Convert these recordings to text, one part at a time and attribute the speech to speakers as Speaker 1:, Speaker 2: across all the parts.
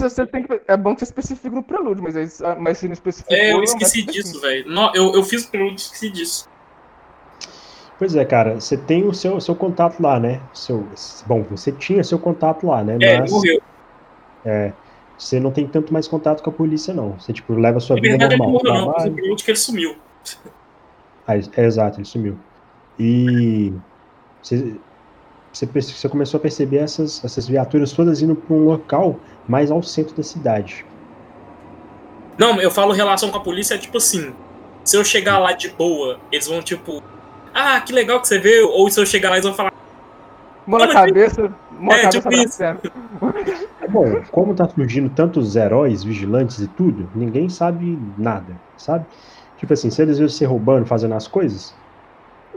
Speaker 1: você tem que, é bom que você especifique no prelúdio, mas, aí, ah, mas se não especificou...
Speaker 2: É, eu esqueci disso, velho. Eu, eu fiz o prelúdio e esqueci disso.
Speaker 3: Pois é, cara, você tem o seu, seu contato lá, né? Seu, bom, você tinha seu contato lá, né?
Speaker 2: É, Mas, morreu.
Speaker 3: É, você não tem tanto mais contato com a polícia, não. Você, tipo, leva a sua vida normal. Ele morreu,
Speaker 2: não, mas o que ele sumiu.
Speaker 3: Ah, é, exato, ele sumiu. E você, você, você, começou a perceber essas, essas viaturas todas indo para um local mais ao centro da cidade.
Speaker 2: Não, eu falo relação com a polícia, é tipo assim, se eu chegar lá de boa, eles vão, tipo, ah, que legal que você veio, ou se eu chegar lá, eles vão falar.
Speaker 1: Mão na cabeça, mão é, cabeça tipo isso.
Speaker 3: É bom, como tá surgindo tantos heróis, vigilantes e tudo, ninguém sabe nada, sabe? Tipo assim, se eles viram você roubando, fazendo as coisas,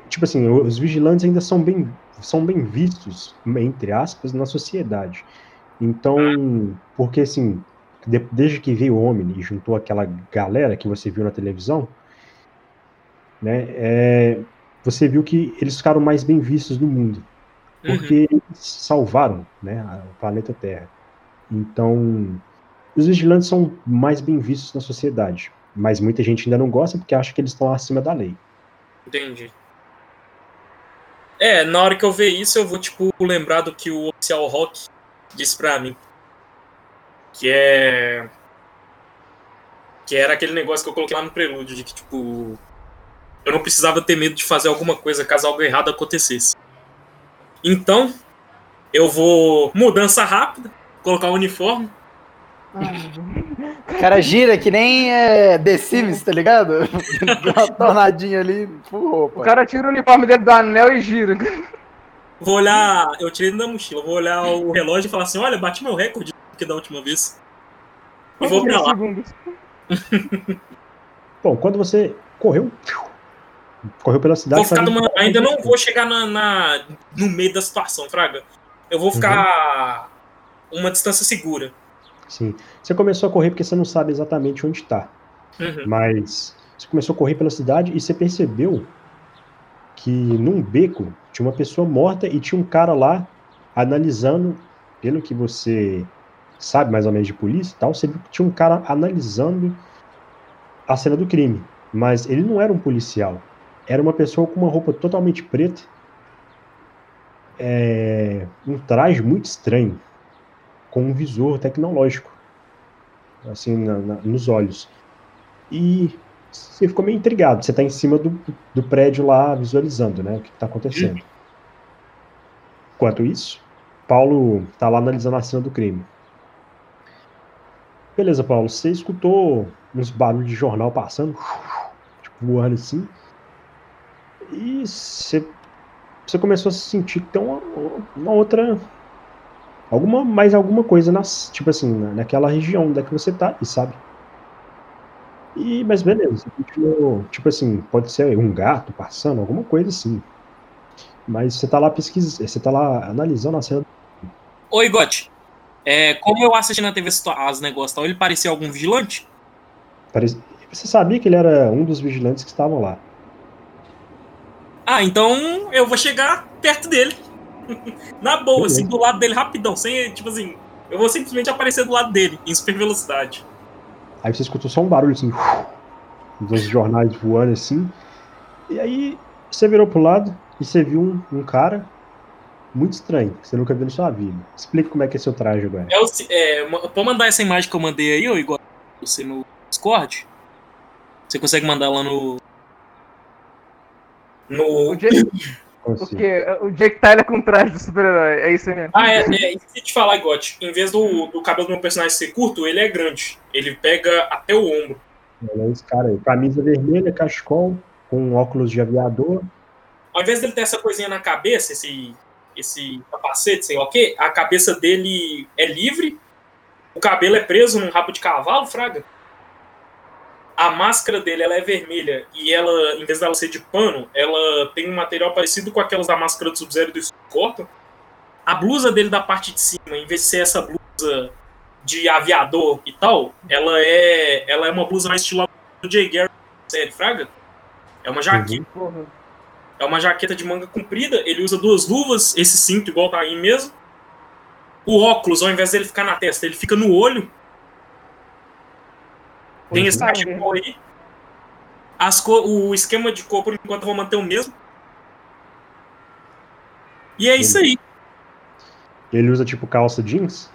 Speaker 3: tipo assim, os vigilantes ainda são bem, são bem vistos, entre aspas, na sociedade. Então, porque assim, desde que veio o homem e juntou aquela galera que você viu na televisão, né, é, você viu que eles ficaram mais bem vistos no mundo, porque uhum. eles salvaram né, o planeta Terra. Então, os vigilantes são mais bem vistos na sociedade, mas muita gente ainda não gosta porque acha que eles estão acima da lei.
Speaker 2: Entendi. É, na hora que eu ver isso, eu vou, tipo, lembrar do que o oficial Rock disse pra mim. Que é. Que era aquele negócio que eu coloquei lá no prelúdio, de que, tipo, eu não precisava ter medo de fazer alguma coisa caso algo errado acontecesse. Então, eu vou mudança rápida, colocar o uniforme.
Speaker 4: O cara gira que nem é, The Sims, tá ligado? uma tornadinha ali, roupa.
Speaker 1: O cara tira o uniforme dele do anel e gira.
Speaker 2: Vou olhar, eu tirei da mochila, vou olhar o relógio e falar assim: olha, bati meu recorde que da última vez. E vou pra lá.
Speaker 3: Bom, quando você correu, Correu pela cidade.
Speaker 2: Vou numa... Ainda não vou chegar na, na, no meio da situação, Fraga. Eu vou ficar uhum. uma distância segura.
Speaker 3: Sim. Você começou a correr porque você não sabe exatamente onde está. Uhum. Mas você começou a correr pela cidade e você percebeu que num beco tinha uma pessoa morta e tinha um cara lá analisando, pelo que você sabe mais ou menos de polícia e tal, você viu que tinha um cara analisando a cena do crime. Mas ele não era um policial era uma pessoa com uma roupa totalmente preta, é, um traje muito estranho, com um visor tecnológico, assim, na, na, nos olhos. E você ficou meio intrigado, você está em cima do, do prédio lá visualizando, né, o que está acontecendo. Enquanto isso, Paulo está lá analisando a cena do crime. Beleza, Paulo, você escutou uns barulhos de jornal passando, tipo, voando assim. E você, você começou a sentir que tem uma, uma outra. Alguma, mais alguma coisa nas, tipo assim, naquela região onde é que você tá, e sabe? E, mas beleza, continuou, tipo assim, pode ser um gato passando, alguma coisa assim. Mas você tá lá pesquisando, você tá lá analisando a cena.
Speaker 2: Oi, Gotti. É, como eu assisti na TV as negócios tal, ele parecia algum vigilante?
Speaker 3: Você sabia que ele era um dos vigilantes que estavam lá.
Speaker 2: Ah, então eu vou chegar perto dele. Na boa, assim, do lado dele rapidão, sem, tipo assim, eu vou simplesmente aparecer do lado dele, em super velocidade.
Speaker 3: Aí você escutou só um barulho assim, dos jornais voando assim. E aí você virou pro lado e você viu um, um cara muito estranho, que você nunca viu na sua vida. Explica como é que é seu traje agora.
Speaker 2: É, o, é, pode mandar essa imagem que eu mandei aí, ou igual você no Discord? Você consegue mandar lá no, no.
Speaker 1: Porque o Jake Tyler com traje de super-herói, é isso mesmo.
Speaker 2: Ah, é, é isso que te falar, God. Em vez do, do cabelo do meu personagem ser curto, ele é grande. Ele pega até o ombro.
Speaker 3: É esse cara aí. Camisa vermelha, cachecol, com óculos de aviador.
Speaker 2: Ao invés dele ter essa coisinha na cabeça, esse, esse capacete, sei lá o quê, a cabeça dele é livre, o cabelo é preso num rabo de cavalo, fraga a máscara dele ela é vermelha e ela, em vez dela ser de pano, ela tem um material parecido com aquelas da máscara do Sub-Zero do Scorpion. A blusa dele da parte de cima, em vez de ser essa blusa de aviador e tal, ela é ela é uma blusa mais estilo do Jay Garrett, série Fraga. É uma jaqueta. Uhum. É uma jaqueta de manga comprida, ele usa duas luvas, esse cinto igual tá aí mesmo. o óculos, ao invés dele ficar na testa, ele fica no olho. Tem esse
Speaker 1: Pois é.
Speaker 2: cachecol aí. As o esquema de cor, por enquanto, eu vou manter o mesmo. E é isso aí.
Speaker 3: Ele usa tipo calça jeans?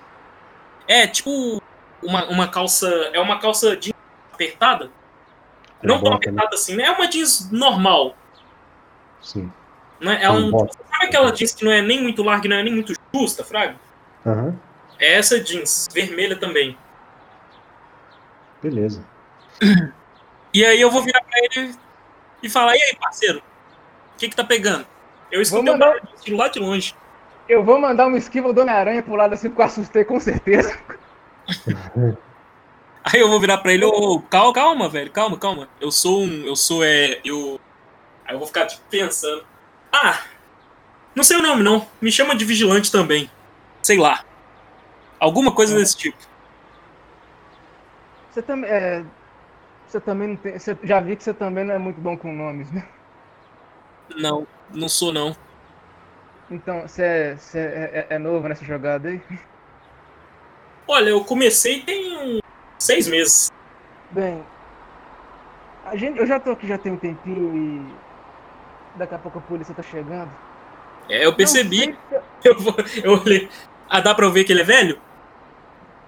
Speaker 2: É tipo uma, uma calça. É uma calça jeans apertada. Não tão
Speaker 3: né?
Speaker 2: apertada assim, né? É uma jeans normal.
Speaker 3: Sim.
Speaker 2: Né? É
Speaker 3: Com
Speaker 2: um,
Speaker 3: bota.
Speaker 2: sabe aquela jeans que não é nem muito larga e não é nem muito justa, Fraga?
Speaker 3: Aham.
Speaker 2: É essa jeans, vermelha também.
Speaker 3: Beleza.
Speaker 2: E aí eu vou virar pra ele e falar, e aí, parceiro? O que que tá pegando? Eu escutei o
Speaker 1: mandar-
Speaker 2: barulho de lá de longe.
Speaker 1: Eu vou mandar uma esquiva do Homem-Aranha pro lado assim, porque eu assustei com certeza.
Speaker 2: Aí eu vou virar pra ele, ô, calma, calma, velho, calma, calma. Eu sou um. Eu sou, é. Eu. Aí eu vou ficar, tipo, pensando. Ah, não sei o nome, não. Me chama de vigilante também. Sei lá. Alguma coisa desse tipo.
Speaker 1: Você também. É, você também não tem. Você, já vi que você também não é muito bom com nomes, né?
Speaker 2: Não, não sou, não.
Speaker 1: Então, você é, você é, é- é novo nessa jogada aí?
Speaker 2: Olha, eu comecei tem seis meses.
Speaker 1: Bem, a gente, eu já tô aqui já tem um tempinho e daqui a pouco a polícia tá chegando.
Speaker 2: É, eu percebi.
Speaker 1: Se-
Speaker 2: Eu, eu olhei. Ah, dá pra eu ver que ele é velho?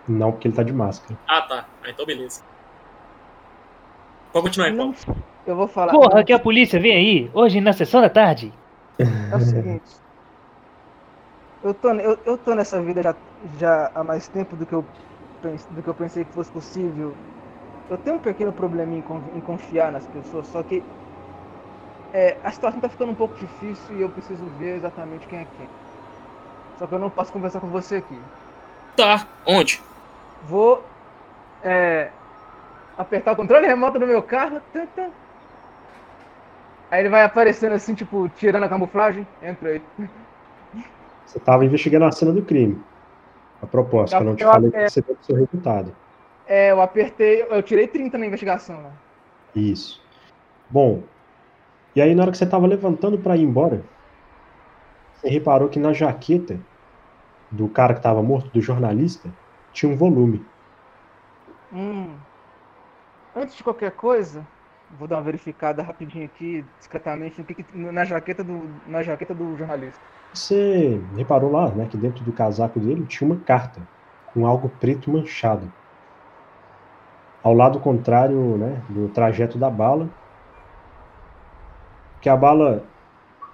Speaker 3: Não, porque ele tá de máscara.
Speaker 2: Ah, tá. Ah, então beleza. Pode continuar, Paulo.
Speaker 1: eu vou falar.
Speaker 5: Porra, que a polícia vem aí, hoje na sessão da tarde.
Speaker 1: É o seguinte. Eu tô, eu, eu tô nessa vida já, já há mais tempo do que, eu, do que eu pensei que fosse possível. Eu tenho um pequeno probleminha em, em confiar nas pessoas, só que é, a situação tá ficando um pouco difícil e eu preciso ver exatamente quem é quem. Só que eu não posso conversar com você aqui.
Speaker 2: Tá. Onde?
Speaker 1: Vou é, apertar o controle remoto do meu carro. tan. Aí ele vai aparecendo assim, tipo, tirando a camuflagem. Entra aí.
Speaker 3: Você tava investigando a cena do crime. A propósito,
Speaker 1: Eu-
Speaker 3: eu não te
Speaker 1: eu-
Speaker 3: falei que
Speaker 1: é-
Speaker 3: você deu o seu resultado.
Speaker 1: É, eu apertei, eu tirei 30 na investigação. Né?
Speaker 3: Isso. Bom, e aí na hora que você estava levantando para ir embora, você reparou que na jaqueta do cara que estava morto, do jornalista, tinha um volume.
Speaker 1: Hum. Antes de qualquer coisa, vou dar uma verificada rapidinho aqui, discretamente, na, jaqueta do, na jaqueta do jornalista.
Speaker 3: Você reparou lá, né, que dentro do casaco dele tinha uma carta com algo preto manchado. Ao lado contrário, né, do trajeto da bala. Que a bala.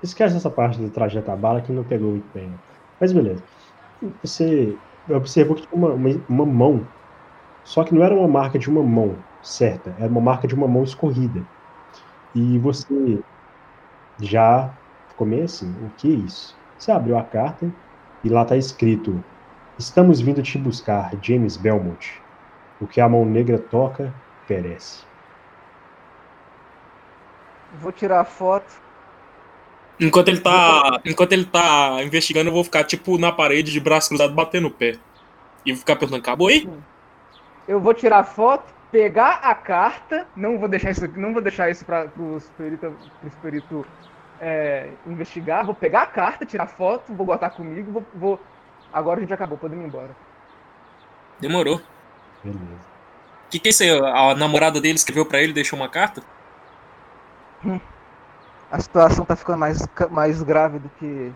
Speaker 3: Esquece essa parte do trajeto da bala que não pegou muito bem. Mas beleza. Você observou que tinha uma, uma, uma mão. Só que não era uma marca de uma mão certa, era uma marca de uma mão escorrida. E você já meio assim, o que é isso? Você abriu a carta e lá está escrito: Estamos vindo te buscar, James Belmont. O que a mão negra toca, perece.
Speaker 1: Vou tirar a foto.
Speaker 2: Enquanto ele tá. Enquanto ele tá investigando, eu vou ficar, tipo, na parede de braço cruzado batendo o pé. E vou ficar perguntando, acabou aí?
Speaker 1: Eu vou tirar a foto, pegar a carta. Não vou deixar isso aqui, não vou deixar isso para os perito, pros perito é, investigar. Vou pegar a carta, tirar a foto, vou botar comigo, vou, vou- Agora a gente acabou, podemos ir embora.
Speaker 2: Demorou.
Speaker 3: Beleza.
Speaker 2: O que, que é isso aí? A namorada dele escreveu pra ele, deixou uma carta?
Speaker 1: a situação tá ficando mais, mais grave do que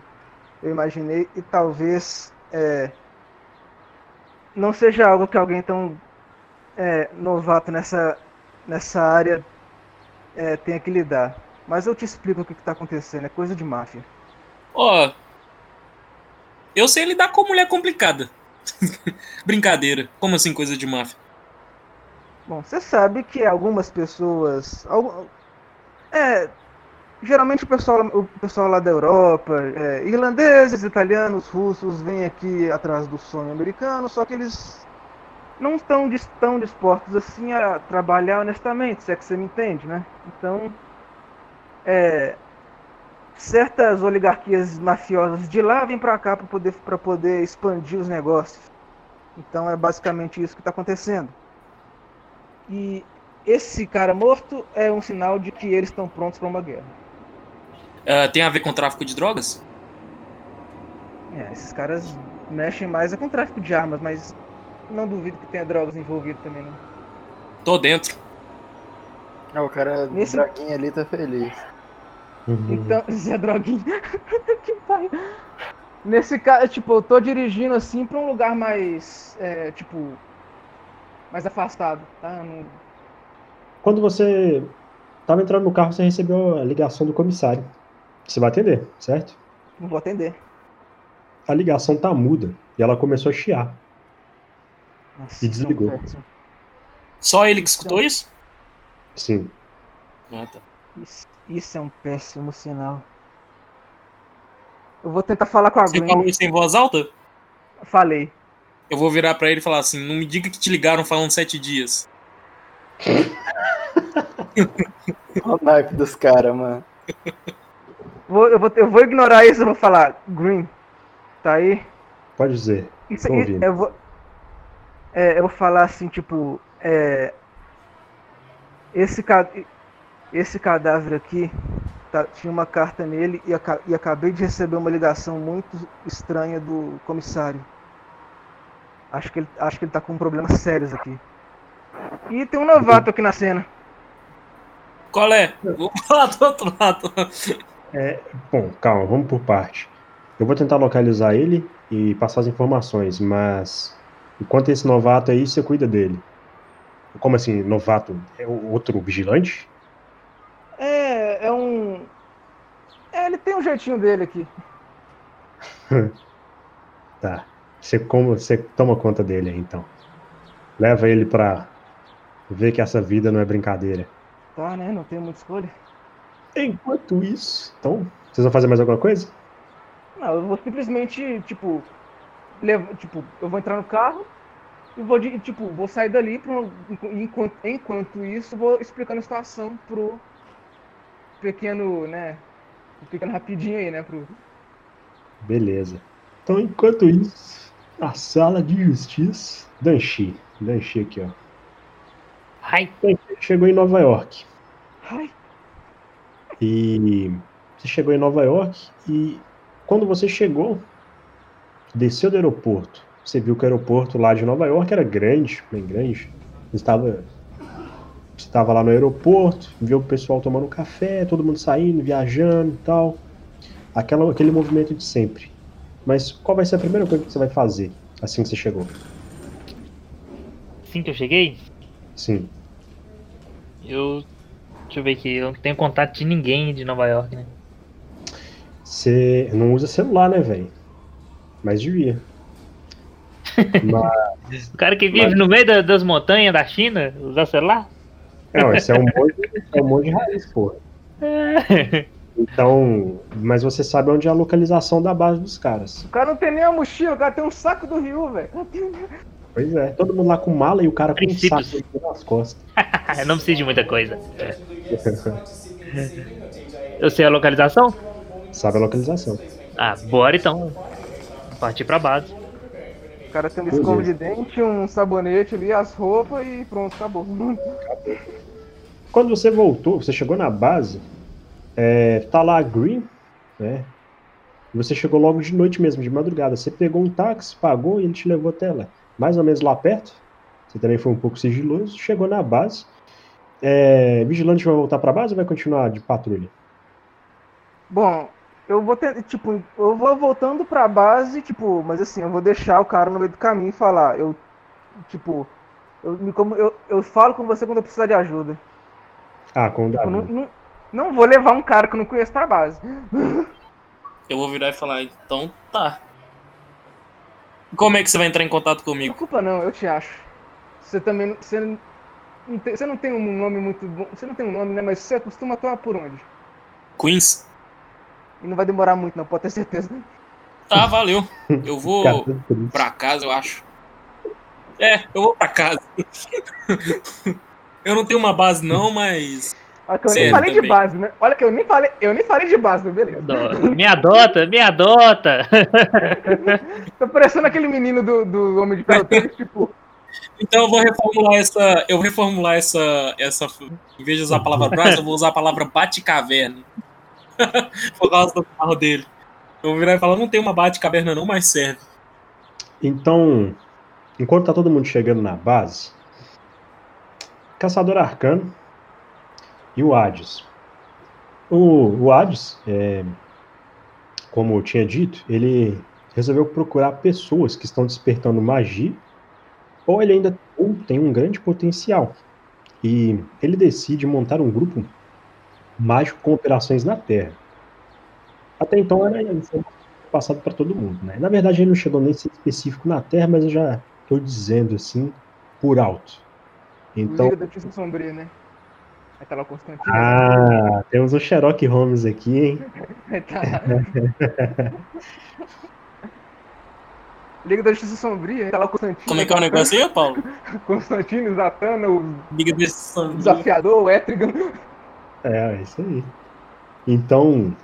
Speaker 1: eu imaginei e talvez é, não seja algo que alguém tão é, novato nessa, nessa área é, tenha que lidar. Mas eu te explico o que, que tá acontecendo, é coisa de máfia.
Speaker 2: Ó. eu sei lidar com mulher complicada. Brincadeira. Como assim, coisa de máfia?
Speaker 1: Bom, você sabe que algumas pessoas. algu- É. Geralmente o pessoal, o pessoal lá da Europa, é, irlandeses, italianos, russos, vêm aqui atrás do sonho americano, só que eles não estão tão dispostos assim a trabalhar honestamente, se é que você me entende, né? Então, é, certas oligarquias mafiosas de lá vêm para cá para poder, poder expandir os negócios. Então é basicamente isso que está acontecendo. E esse cara morto é um sinal de que eles estão prontos para uma guerra.
Speaker 2: Ah, tem a ver com tráfico de drogas?
Speaker 1: É, esses caras mexem mais é com tráfico de armas, mas não duvido que tenha drogas envolvidas também, não.
Speaker 2: Tô dentro.
Speaker 4: Ah, o cara
Speaker 1: Nesse-
Speaker 4: droguinha ali tá feliz.
Speaker 3: Uhum.
Speaker 1: Então, Zé Droguinha. que pai. Nesse caso, tipo, eu tô dirigindo assim pra um lugar mais. é, tipo. Mais afastado, tá? Não-
Speaker 3: Quando você tava entrando no carro, você recebeu a ligação do comissário. Você vai atender, certo?
Speaker 1: não vou atender.
Speaker 3: A ligação tá muda e ela começou a chiar.
Speaker 1: Nossa,
Speaker 3: E desligou.
Speaker 2: Só ele que escutou isso?
Speaker 3: Sim.
Speaker 2: Ah, tá.
Speaker 1: Isso, isso é um péssimo sinal. Eu vou tentar falar com a
Speaker 2: Você
Speaker 1: Gwen.
Speaker 2: falou isso em voz alta?
Speaker 1: Falei.
Speaker 2: Eu vou virar pra ele e falar assim: não me diga que te ligaram falando sete dias.
Speaker 4: Olha o naipe dos caras, mano.
Speaker 1: Vou, eu, vou, eu vou ignorar isso e vou falar. Green, tá aí?
Speaker 3: Pode dizer.
Speaker 1: Isso, eu vou. é, eu vou falar assim, tipo. É, esse, ca- esse cadáver aqui tá- tinha uma carta nele e, aca- e acabei de receber uma ligação muito estranha do comissário. Acho que ele, acho que ele tá com problemas sérios aqui. E tem um novato aqui na cena.
Speaker 2: Qual é? Vou falar do outro lado.
Speaker 3: Bom, calma, vamos por parte. Eu vou tentar localizar ele e passar as informações, mas enquanto esse novato aí, você cuida dele. Como assim, novato? É outro vigilante?
Speaker 1: É, é um. É, ele tem um jeitinho dele aqui.
Speaker 3: Tá. Você, como, você toma conta dele aí, então. Leva ele pra ver que essa vida não é brincadeira.
Speaker 1: Tá, né? Não tem muita escolha.
Speaker 3: Enquanto isso, então, vocês vão fazer mais alguma coisa?
Speaker 1: Não, eu vou simplesmente, tipo, levo, tipo, eu vou entrar no carro e vou, de- tipo, vou sair dali pro, enquanto, enquanto isso, vou explicando a situação pro pequeno, né, pequeno rapidinho aí, né, pro...
Speaker 3: Beleza. Então, enquanto isso, na sala de justiça, Danchi. Danchi aqui, ó.
Speaker 5: Ai,
Speaker 3: Danchi chegou em Nova York.
Speaker 1: Ai,
Speaker 3: E você chegou em Nova York e quando você chegou, desceu do aeroporto. Você viu que o aeroporto lá de Nova York era grande, bem grande. Você estava, estava lá no aeroporto, viu o pessoal tomando café, todo mundo saindo, viajando e tal. Aquela, aquele movimento de sempre. Mas qual vai ser a primeira coisa que você vai fazer assim que você chegou?
Speaker 5: assim que eu cheguei,
Speaker 3: Sim.
Speaker 5: eu. Deixa eu ver aqui, eu não tenho contato de ninguém de Nova York, né?
Speaker 3: Você não usa celular, né, velho? Mas devia. Mas,
Speaker 5: O cara que vive no meio da- das montanhas da China, usar celular?
Speaker 3: não, esse é um monte, é um monte de raiz, pô. Então, mas você sabe onde é a localização da base dos caras.
Speaker 1: o cara não tem nem a mochila, o cara tem um saco do Ryu, velho.
Speaker 3: Pois é, todo mundo lá com mala e o cara com um
Speaker 5: Princípios.
Speaker 3: saco nas costas.
Speaker 5: não precisa de muita coisa. Eu sei a localização?
Speaker 3: sabe a localização.
Speaker 5: Ah, bora então. Partir pra base.
Speaker 1: O cara tem um escova de dente, um sabonete ali, as roupas e pronto, acabou.
Speaker 3: Quando você voltou, você chegou na base, é, tá lá a Green, né? Você chegou logo de noite mesmo, de madrugada. Você pegou um táxi, pagou e ele te levou até lá. Mais ou menos lá perto. Você também foi um pouco sigiloso. Chegou na base. É, vigilante vai voltar pra base ou vai continuar de patrulha?
Speaker 1: Bom, eu vou ter, tipo, eu vou voltando pra base, tipo, mas assim, eu vou deixar o cara no meio do caminho e falar, eu, tipo, eu, me como, eu, eu falo com você quando eu precisar de ajuda.
Speaker 3: Ah, com o
Speaker 1: Tipo, não, não, não vou levar um cara que eu não conheço pra base.
Speaker 2: Eu vou virar e falar: então tá. Como é que você vai entrar em contato comigo?
Speaker 1: Desculpa não, eu te acho. Você também, não- você não tem, você não tem um nome muito bom, você não tem um nome, né, mas você costuma atuar por onde?
Speaker 2: Queens?
Speaker 1: E não vai demorar muito não, pode ter certeza.
Speaker 2: Tá, valeu. Eu vou pra casa, eu acho. É, eu vou pra casa. Eu não tenho uma base não, mas.
Speaker 1: Olha que eu nem falei de
Speaker 2: também.
Speaker 1: base, né? Olha que eu nem falei, eu nem falei de base, beleza.
Speaker 5: Me adota, me adota!
Speaker 1: Tô parecendo aquele menino do, do Homem de Ferro 3, tipo,
Speaker 2: Então eu vou reformular essa. Eu vou reformular essa. essa em vez de usar a palavra braço, eu vou usar a palavra bate-caverna. Por causa do carro dele. Eu vou virar e falar, não tem uma bate-caverna não, mas serve.
Speaker 3: Então, enquanto tá todo mundo chegando na base, Caçador Arcano e o Hades. O, o Hades, é, como eu tinha dito, ele resolveu procurar pessoas que estão despertando magia, ou ele ainda ou tem um grande potencial. E ele decide montar um grupo mágico com operações na Terra. Até então era passado para todo mundo, né? Na verdade, ele não chegou nem a ser específico na Terra, mas eu já estou dizendo assim por alto. Então,
Speaker 1: Liga da Justiça Sombria, né? Aí tá lá o Constantino.
Speaker 3: ah, temos o Sherlock Holmes aqui, hein?
Speaker 1: Tá. Liga da Justiça Sombria, tá lá o Constantino.
Speaker 2: Como é que é o negócio aí, Paulo?
Speaker 1: Constantino, Zatanna, o
Speaker 2: Liga desse sangue.
Speaker 1: desafiador, o Etrigan.
Speaker 3: É, é isso aí. Então,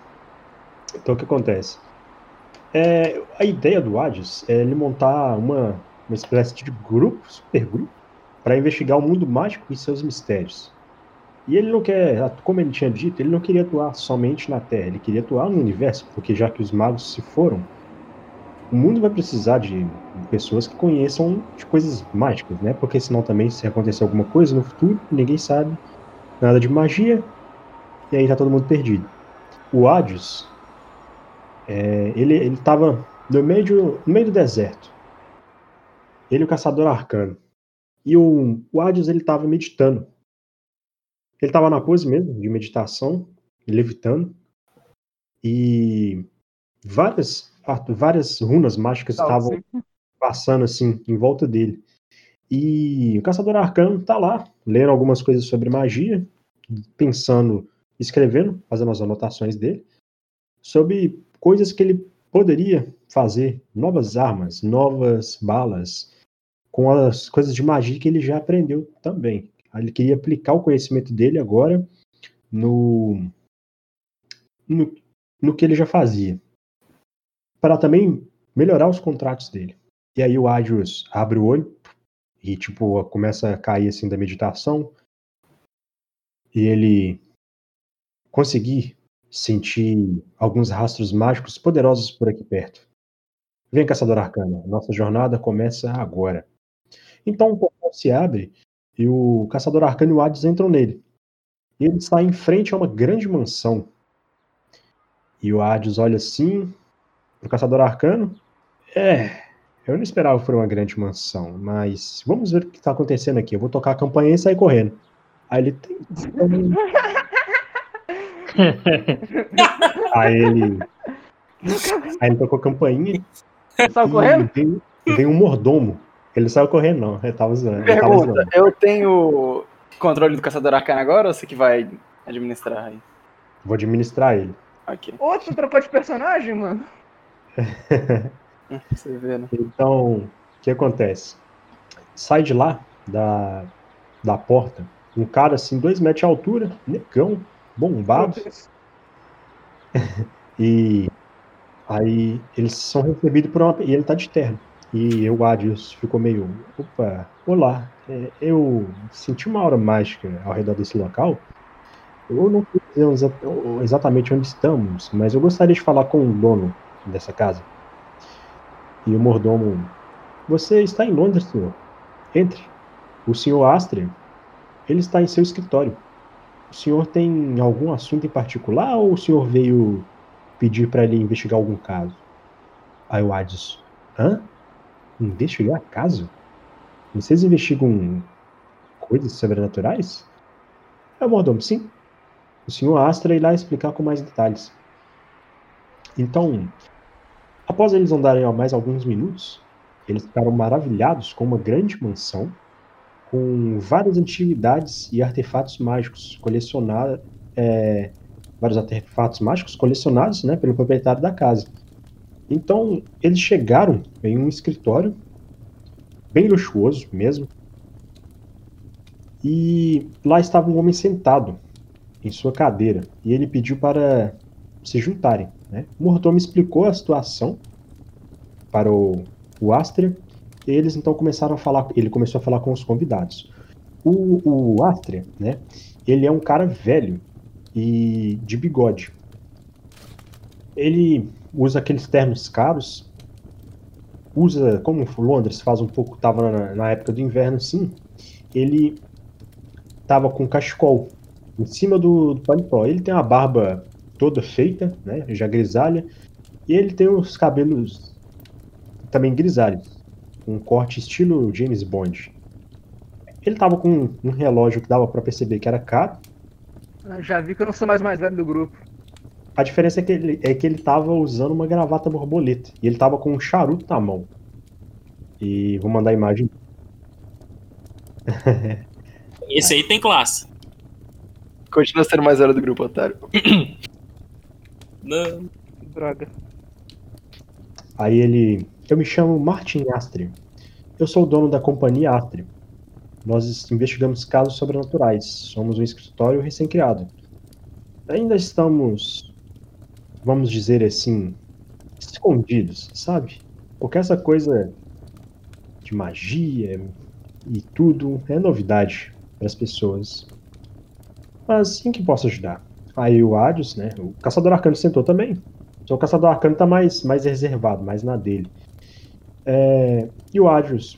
Speaker 3: então o que acontece? É, a ideia do Hades é ele montar uma, uma espécie de grupo, supergrupo, para investigar o mundo mágico e seus mistérios. E ele não quer, como ele tinha dito, ele não queria atuar somente na Terra, ele queria atuar no universo, porque já que os magos se foram, o mundo vai precisar de pessoas que conheçam de coisas mágicas, né? Porque senão também, se acontecer alguma coisa no futuro, ninguém sabe nada de magia, e aí tá todo mundo perdido. O Hades, é, ele, ele tava no meio, de- no meio do deserto. Ele o caçador arcano. E o, o Hades, ele tava meditando. Ele tava na pose mesmo, de meditação, levitando. E várias, várias runas mágicas
Speaker 1: Tá,
Speaker 3: estavam passando assim em volta dele. E o caçador arcano tá lá, lendo algumas coisas sobre magia, pensando, escrevendo, fazendo as anotações dele, sobre coisas que ele poderia fazer, novas armas, novas balas, com as coisas de magia que ele já aprendeu também. Ele queria aplicar o conhecimento dele agora no, no, no que ele já fazia, para também melhorar os contratos dele. E aí o Adios abre o olho e tipo começa a cair assim da meditação e ele conseguir sentir alguns rastros mágicos poderosos por aqui perto. Vem, caçador arcano, nossa jornada começa agora. Então o portal se abre e o caçador arcano e o Hades entram nele. E ele sai em frente a uma grande mansão. E o Hades olha assim pro caçador arcano. É, eu não esperava por uma grande mansão, mas vamos ver o que está acontecendo aqui. Eu vou tocar a campainha e sair correndo. Aí ele tem. Aí ele. Aí ele tocou a campainha.
Speaker 1: Saiu correndo?
Speaker 3: Veio, veio um mordomo. Ele saiu correndo, não. Ele tava zoando. Ele tava
Speaker 4: Pergunta,
Speaker 3: zoando.
Speaker 4: eu tenho controle do caçador arcano agora ou você que vai administrar aí?
Speaker 3: Vou administrar ele.
Speaker 4: Ok.
Speaker 1: Outro trocou de personagem, mano?
Speaker 4: Você vê, né?
Speaker 3: Então, o que acontece? Sai de lá, da, da porta, um cara assim, dois metros de altura, negão, bombado, e aí eles são recebidos por uma. E ele tá de terno. E o Adios ficou meio. Opa, olá. é, eu senti uma aura mágica ao redor desse local. Eu não sei exatamente onde estamos, mas eu gostaria de falar com o dono dessa casa. E o mordomo. Você está em Londres, senhor? Entre. O senhor Astria, ele está em seu escritório. O senhor tem algum assunto em particular ou o senhor veio pedir para ele investigar algum caso? Aí o Hades, hã? Investigar caso? Vocês investigam coisas sobrenaturais? É o mordomo, sim. O senhor Astra irá explicar com mais detalhes. Então, após eles andarem mais alguns minutos, eles ficaram maravilhados com uma grande mansão com várias antiguidades e artefatos mágicos colecionados, é, vários artefatos mágicos colecionados, né, pelo proprietário da casa. Então eles chegaram em um escritório bem luxuoso mesmo, e lá estava um homem sentado em sua cadeira e ele pediu para se juntarem. Né? O mordomo explicou a situação para o, o Astria e eles então começaram a falar, ele começou a falar com os convidados. O, o Astria, né, ele é um cara velho e de bigode. Ele usa aqueles ternos caros usa, como Londres faz um pouco, tava na, na época do inverno, sim, ele tava com cachecol em cima do, do paletó. Ele tem uma barba toda feita, né, já grisalha, e ele tem os cabelos também grisalhos, um corte estilo James Bond. Ele tava com um relógio que dava para perceber que era caro.
Speaker 1: Ah, Já vi que eu não sou mais mais velho do grupo.
Speaker 3: A diferença é que ele, é que ele tava usando uma gravata borboleta. E ele tava com um charuto na mão. E vou mandar a imagem.
Speaker 2: Esse aí tem classe.
Speaker 4: Continua sendo mais velho do grupo, otário.
Speaker 2: Não.
Speaker 1: Droga.
Speaker 3: Aí ele. Eu me chamo Martin Astre. Eu sou o dono da companhia Astre. Nós investigamos casos sobrenaturais. Somos um escritório recém-criado. Ainda estamos, vamos dizer assim, escondidos, sabe? Porque essa coisa de magia e tudo é novidade para as pessoas. Mas em que posso ajudar? Aí o Adios, né? O Caçador Arcano sentou também. Só o Caçador Arcano tá mais, mais reservado, mais na dele. É, e o Adios,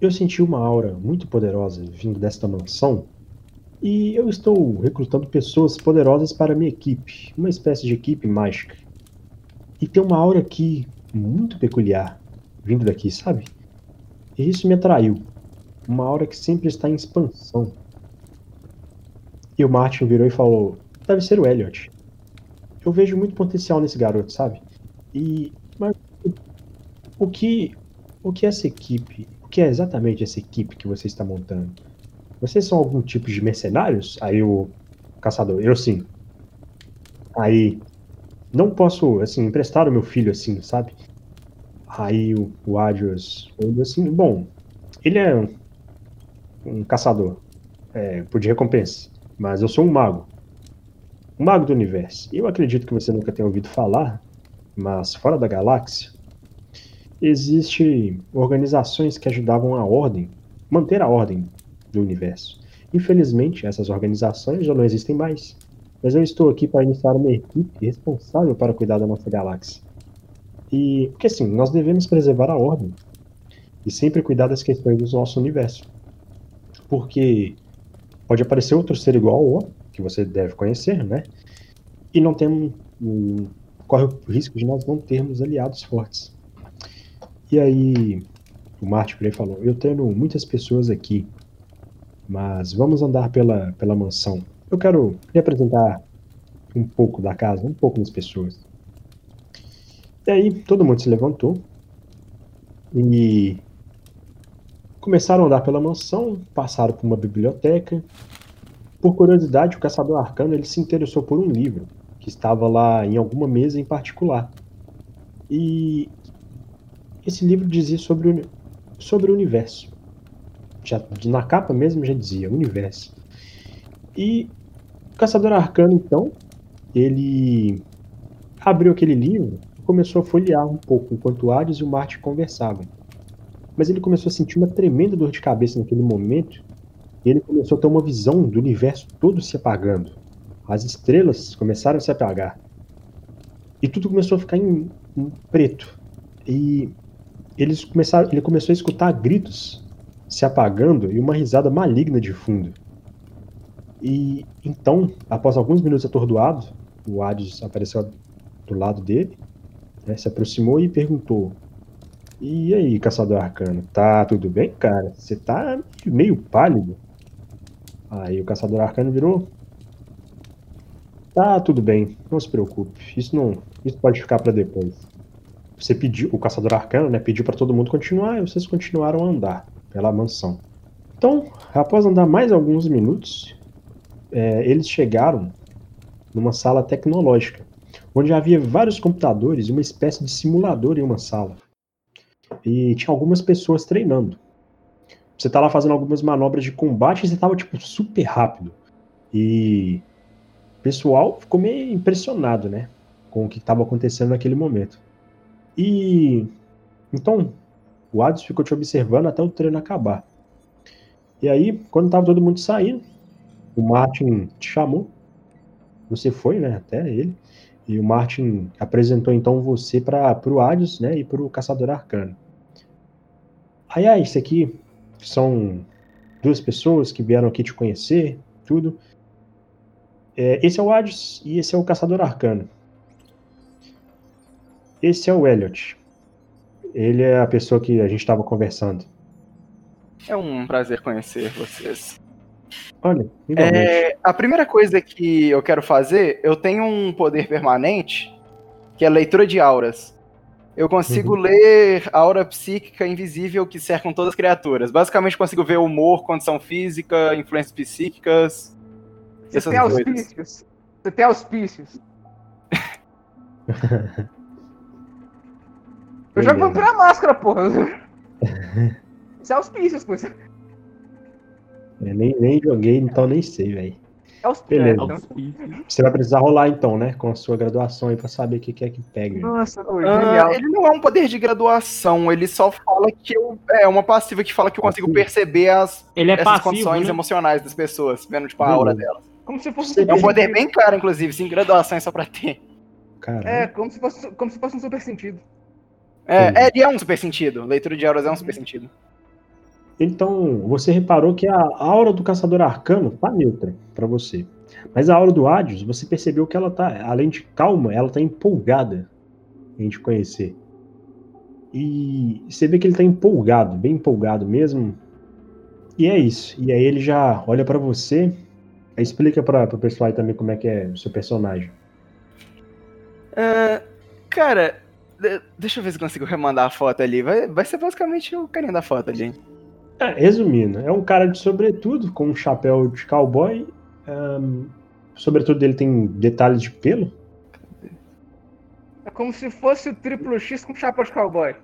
Speaker 3: eu senti uma aura muito poderosa vindo desta mansão. E eu estou recrutando pessoas poderosas para minha equipe, uma espécie de equipe mágica. E tem uma aura aqui muito peculiar vindo daqui, sabe? E isso me atraiu. Uma aura que sempre está em expansão. E o Martin virou e falou: Deve ser o Elliot. Eu vejo muito potencial nesse garoto, sabe? E. Mas. O que. O que essa equipe? O que é exatamente essa equipe que você está montando? Vocês são algum tipo de mercenários? Aí o caçador, eu sim. Aí. Não posso, assim, emprestar o meu filho assim, sabe? Aí o, o Adios assim: Bom, ele é um, um caçador é, por de recompensa. Mas eu sou um mago. Um mago do universo. Eu acredito que você nunca tenha ouvido falar, mas fora da galáxia, existem organizações que ajudavam a ordem, manter a ordem do universo. Infelizmente, essas organizações já não existem mais. Mas eu estou aqui para iniciar uma equipe responsável para cuidar da nossa galáxia. E, porque assim, nós devemos preservar a ordem e sempre cuidar das questões do nosso universo. Porque pode aparecer outro ser igual ao que você deve conhecer, né? E não tem um, corre o risco de nós não termos aliados fortes. E aí o Martin Gray falou: Eu tenho muitas pessoas aqui, mas vamos andar pela, pela mansão. Eu quero representar um pouco da casa, um pouco das pessoas. E aí todo mundo se levantou e começaram a andar pela mansão, passaram por uma biblioteca. Por curiosidade, o caçador arcano ele se interessou por um livro que estava lá em alguma mesa em particular. E esse livro dizia sobre o, sobre o universo. Já, na capa mesmo já dizia universo. E o caçador arcano então, ele abriu aquele livro e começou a folhear um pouco enquanto Hades e o Marte conversavam mas ele começou a sentir uma tremenda dor de cabeça naquele momento. E ele começou a ter uma visão do universo todo se apagando. As estrelas começaram a se apagar. E tudo começou a ficar em, em preto. E eles começaram, ele começou a escutar gritos se apagando e uma risada maligna de fundo. E então, após alguns minutos atordoado, o Hades apareceu do lado dele, né, se aproximou e perguntou: e aí, caçador arcano, tá tudo bem, cara? Você tá meio pálido. Aí o caçador arcano virou. Tá tudo bem, não se preocupe. Isso não, isso pode ficar para depois. Você pediu, o caçador arcano, né, pediu para todo mundo continuar e vocês continuaram a andar pela mansão. Então, após andar mais alguns minutos, é, eles chegaram numa sala tecnológica, onde havia vários computadores e uma espécie de simulador em uma sala e tinha algumas pessoas treinando. Você tá lá fazendo algumas manobras de combate e você tava, tipo, super rápido. E o pessoal ficou meio impressionado, né? Com o que estava acontecendo naquele momento. E então o Hades ficou te observando até o treino acabar. E aí, quando tava todo mundo saindo, o Martin te chamou. Você foi, né, até ele. E o Martin apresentou então você para o Hades, né, e para o Caçador Arcano. Aí, ah, isso aqui são duas pessoas que vieram aqui te conhecer, tudo. É, esse é o Hades e esse é o Caçador Arcano. Esse é o Elliot. Ele é a pessoa que a gente estava conversando.
Speaker 4: É um prazer conhecer vocês.
Speaker 3: Olha.
Speaker 4: É, a primeira coisa que eu quero fazer, eu tenho um poder permanente, que é leitura de auras. Eu consigo
Speaker 3: Uhum.
Speaker 4: ler a aura psíquica invisível que cercam todas as criaturas. Basicamente, consigo ver humor, condição física, influências psíquicas.
Speaker 1: Você tem
Speaker 4: coisas.
Speaker 1: auspícios. Você tem auspícios. Eu já comprei a máscara, porra. Isso é auspícios, pô.
Speaker 3: Eu nem, nem joguei, então nem sei, velho.
Speaker 1: É auspícios.
Speaker 3: Beleza.
Speaker 1: então.
Speaker 3: Você vai precisar rolar então, né? Com a sua graduação aí pra saber o que que é que pega.
Speaker 1: Nossa,
Speaker 4: Ah,
Speaker 1: genial.
Speaker 4: ele não é um poder de graduação, ele só fala que eu. É uma passiva que fala que eu consigo perceber as,
Speaker 6: Ele é
Speaker 4: essas
Speaker 6: passivo,
Speaker 4: condições
Speaker 6: né?
Speaker 4: emocionais das pessoas, vendo tipo a aura
Speaker 3: Beleza.
Speaker 4: delas.
Speaker 1: Como se fosse
Speaker 4: É um poder bem caro, inclusive, sem graduação é só pra ter.
Speaker 3: Caralho.
Speaker 1: É, como se fosse, como se fosse um super sentido.
Speaker 4: É, é, ele é um super sentido. Leitura de auras é um super sentido.
Speaker 3: Então, você reparou que a aura do caçador arcano tá neutra pra você. Mas a aura do Hades, você percebeu que ela tá, além de calma, ela tá empolgada em te conhecer. E você vê que ele tá empolgado, bem empolgado mesmo. E é isso. E aí ele já olha pra você, aí explica para pro pessoal aí também como é que é o seu personagem.
Speaker 4: Ah, cara, de- deixa eu ver se consigo remandar a foto ali. Vai, vai ser basicamente o carinha da foto ali.
Speaker 3: É, resumindo, é um cara de sobretudo, com um chapéu de cowboy. o sobretudo dele tem detalhes de pelo.
Speaker 1: É como se fosse o triplo X com chapéu de cowboy.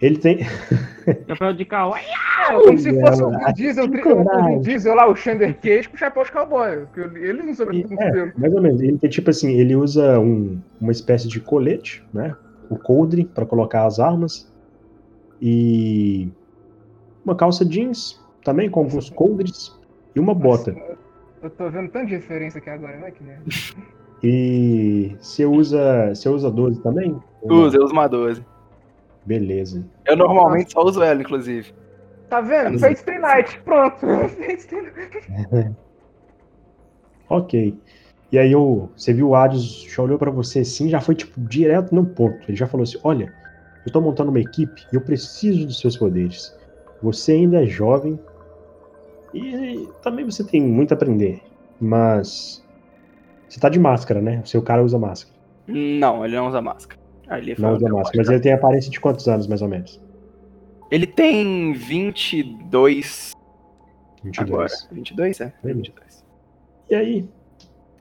Speaker 3: Ele tem.
Speaker 6: Chapéu de kawaii.
Speaker 1: É, como se
Speaker 3: É,
Speaker 1: fosse o Diesel, o. Diesel lá, o Xander Cage com chapéu de cowboy. Ele não com
Speaker 3: É,
Speaker 1: pelo.
Speaker 3: mais ou menos. Ele tem tipo assim, ele usa um- uma espécie de colete, né? O coldre para colocar as armas. E uma calça jeans, também com alguns coldres. E uma bota.
Speaker 1: Eu tô vendo tanta diferença aqui agora, né? Que merda.
Speaker 3: E você usa. Você usa 12 também?
Speaker 4: Usa, eu uso uma 12.
Speaker 3: Beleza.
Speaker 4: Eu normalmente só uso ela, inclusive.
Speaker 1: Tá vendo? Stay Night. Pronto. Night.
Speaker 3: Ok. E aí eu, você viu o Hades, já olhou pra você assim, já foi tipo direto no ponto. Ele já falou assim: "Olha, eu tô montando uma equipe e eu preciso dos seus poderes. Você ainda é jovem e também você tem muito a aprender, mas você tá de máscara, né? O seu cara usa máscara.
Speaker 4: Não, ele não usa máscara. Foi
Speaker 3: Não usa
Speaker 4: eu
Speaker 3: máscara, mas ele tem aparência de quantos anos mais ou menos?
Speaker 4: Ele tem 22
Speaker 3: 22.
Speaker 4: agora. 22, é?
Speaker 3: Beleza.
Speaker 4: 22.
Speaker 3: E aí,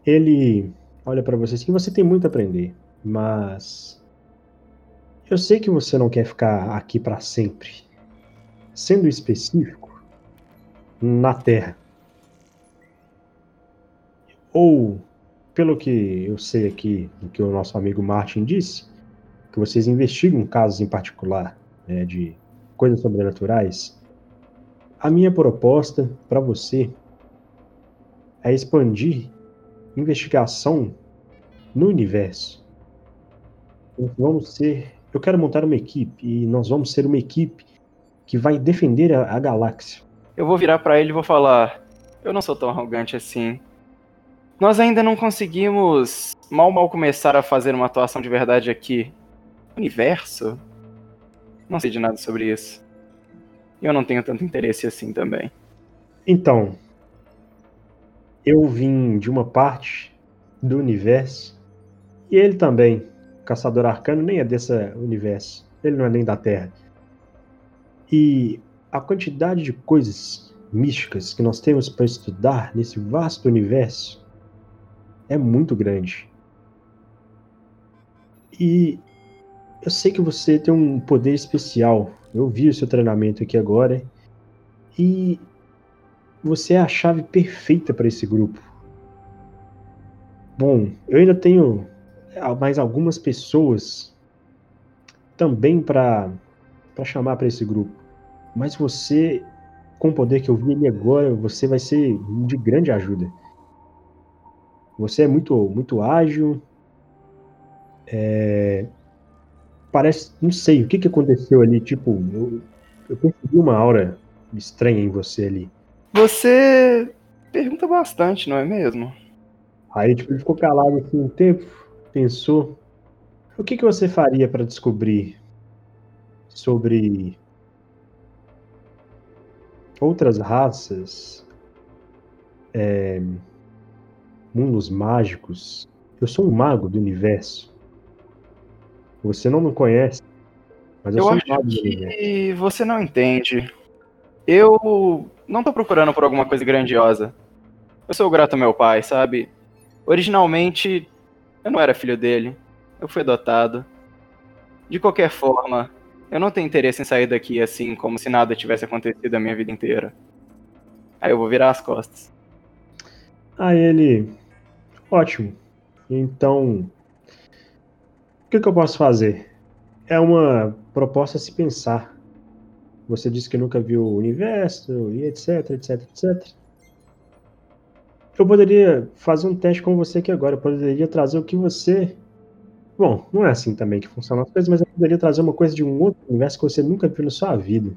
Speaker 3: ele olha pra você assim, você tem muito a aprender, mas eu sei que você não quer ficar aqui pra sempre. Sendo específico, na Terra. Ou, pelo que eu sei aqui, do que o nosso amigo Martin disse, que vocês investigam casos em particular né, de coisas sobrenaturais. A minha proposta para você é expandir investigação no universo. Nós vamos ser. Eu quero montar uma equipe e nós vamos ser uma equipe que vai defender a, a galáxia.
Speaker 4: Eu vou virar pra ele e vou falar: Eu não sou tão arrogante assim. Nós ainda não conseguimos mal mal começar a fazer uma atuação de verdade aqui. Universo? Não sei de nada sobre isso. Eu não tenho tanto interesse assim também.
Speaker 3: Então, eu vim de uma parte do universo e ele também. O Caçador Arcano nem é desse universo. Ele não é nem da Terra. E a quantidade de coisas místicas que nós temos para estudar nesse vasto universo é muito grande. E eu sei que você tem um poder especial. Eu vi o seu treinamento aqui agora. E você é a chave perfeita para esse grupo. Bom, eu ainda tenho mais algumas pessoas também para para chamar para esse grupo. Mas você, com o poder que eu vi ali agora, você vai ser de grande ajuda. Você é muito muito ágil É, parece, não sei, o que, que aconteceu ali? Tipo, eu, eu percebi uma aura estranha em você ali.
Speaker 4: Você pergunta bastante, não é mesmo?
Speaker 3: Aí tipo, ele ficou calado assim um tempo, pensou. O que, que você faria para descobrir sobre outras raças, é, mundos mágicos? Eu sou um mago do universo. Você não me conhece, mas eu,
Speaker 4: Eu
Speaker 3: sou um
Speaker 4: acho
Speaker 3: mago do universo.
Speaker 4: que você não entende. Eu não tô procurando por alguma coisa grandiosa. Eu sou grato ao meu pai, sabe? Originalmente, eu não era filho dele. Eu fui adotado. De qualquer forma, eu não tenho interesse em sair daqui assim, como se nada tivesse acontecido a minha vida inteira. Aí eu vou virar as costas.
Speaker 3: Aí ele. Ótimo. Então. O que, que eu posso fazer? É uma proposta a se pensar. Você disse que nunca viu o universo e etc, etc, etc. Eu poderia fazer um teste com você aqui agora. Eu poderia trazer o que você. Bom, não é assim também que funcionam as coisas, mas eu poderia trazer uma coisa de um outro universo que você nunca viu na sua vida.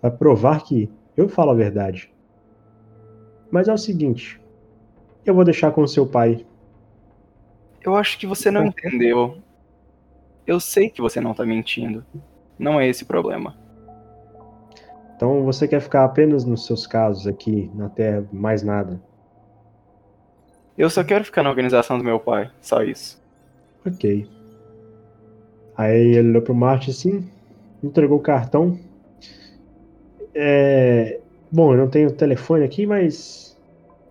Speaker 3: Pra provar que eu falo a verdade. Mas é o seguinte. Eu vou deixar com o seu pai.
Speaker 4: Eu acho que você não entendeu. Eu sei que você não tá mentindo. Não é esse o problema.
Speaker 3: Então você quer ficar apenas nos seus casos aqui na Terra, mais nada.
Speaker 4: Eu só quero ficar na organização do meu pai, só isso.
Speaker 3: Ok. Aí ele olhou pro Marte assim, entregou o cartão. É... Bom, eu não tenho telefone aqui, mas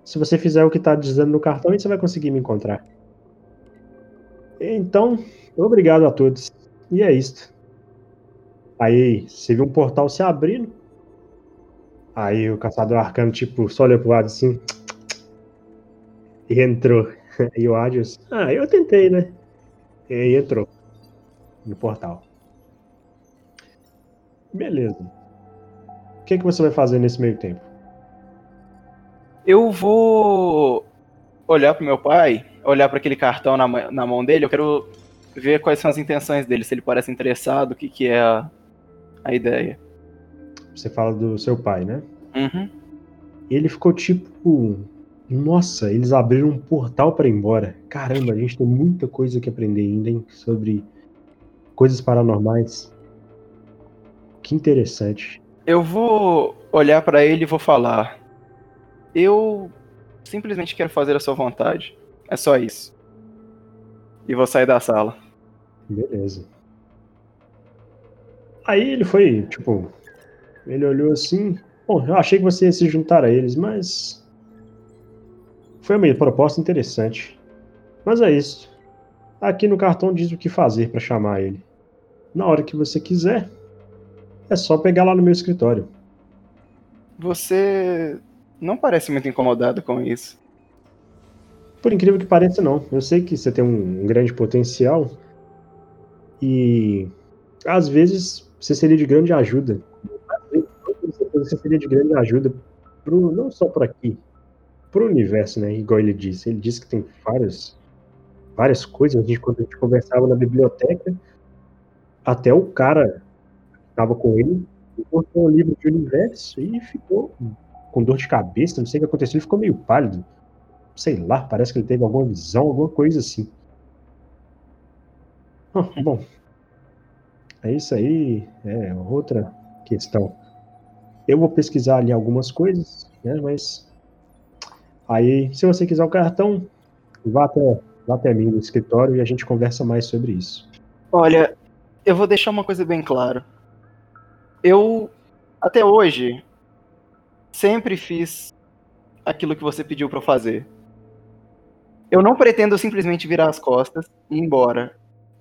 Speaker 3: se você fizer o que tá dizendo no cartão, aí você vai conseguir me encontrar. Então, obrigado a todos. E é isto. Aí você viu um portal se abrindo. Aí o caçador arcano, tipo, só olhou pro lado assim. E entrou. E o Adios, ah, eu tentei, né? E entrou no portal. Beleza. O que, que você vai fazer nesse meio tempo?
Speaker 4: Eu vou olhar pro meu pai, olhar para aquele cartão na, na mão dele. Eu quero ver quais são as intenções dele, se ele parece interessado, o que, que é a, a ideia.
Speaker 3: Você fala do seu pai, né?
Speaker 4: Uhum.
Speaker 3: Ele ficou tipo. Nossa, eles abriram um portal para ir embora. Caramba, a gente tem muita coisa que aprender ainda, hein? Sobre coisas paranormais. Que interessante.
Speaker 4: Eu vou olhar pra ele e vou falar. Eu simplesmente quero fazer a sua vontade. É só isso. E vou sair da sala.
Speaker 3: Beleza. Aí ele foi, tipo. Ele olhou assim. Bom, eu achei que você ia se juntar a eles, mas. Foi uma proposta interessante. Mas é isso. Aqui no cartão diz o que fazer para chamar ele. Na hora que você quiser, é só pegar lá no meu escritório.
Speaker 4: Você não parece muito incomodado com isso.
Speaker 3: Por incrível que pareça, não. Eu sei que você tem um, um grande potencial e às vezes você seria de grande ajuda. Você seria de grande ajuda pro, não só por aqui, pro universo, né? Igual ele disse. Ele disse que tem várias, várias coisas. A gente, quando a gente conversava na biblioteca, até o cara que estava com ele encontrou um livro de universo e ficou com dor de cabeça, não sei o que aconteceu, ele ficou meio pálido sei lá, parece que ele teve alguma visão, alguma coisa assim. Ah, bom, é isso aí, é outra questão. Eu vou pesquisar ali algumas coisas, né, mas aí, se você quiser o cartão, vá até, vá até mim no escritório e a gente conversa mais sobre isso.
Speaker 4: Olha, eu vou deixar uma coisa bem clara. Eu, até hoje, sempre fiz aquilo que você pediu pra eu fazer. Eu não pretendo simplesmente virar as costas e ir embora.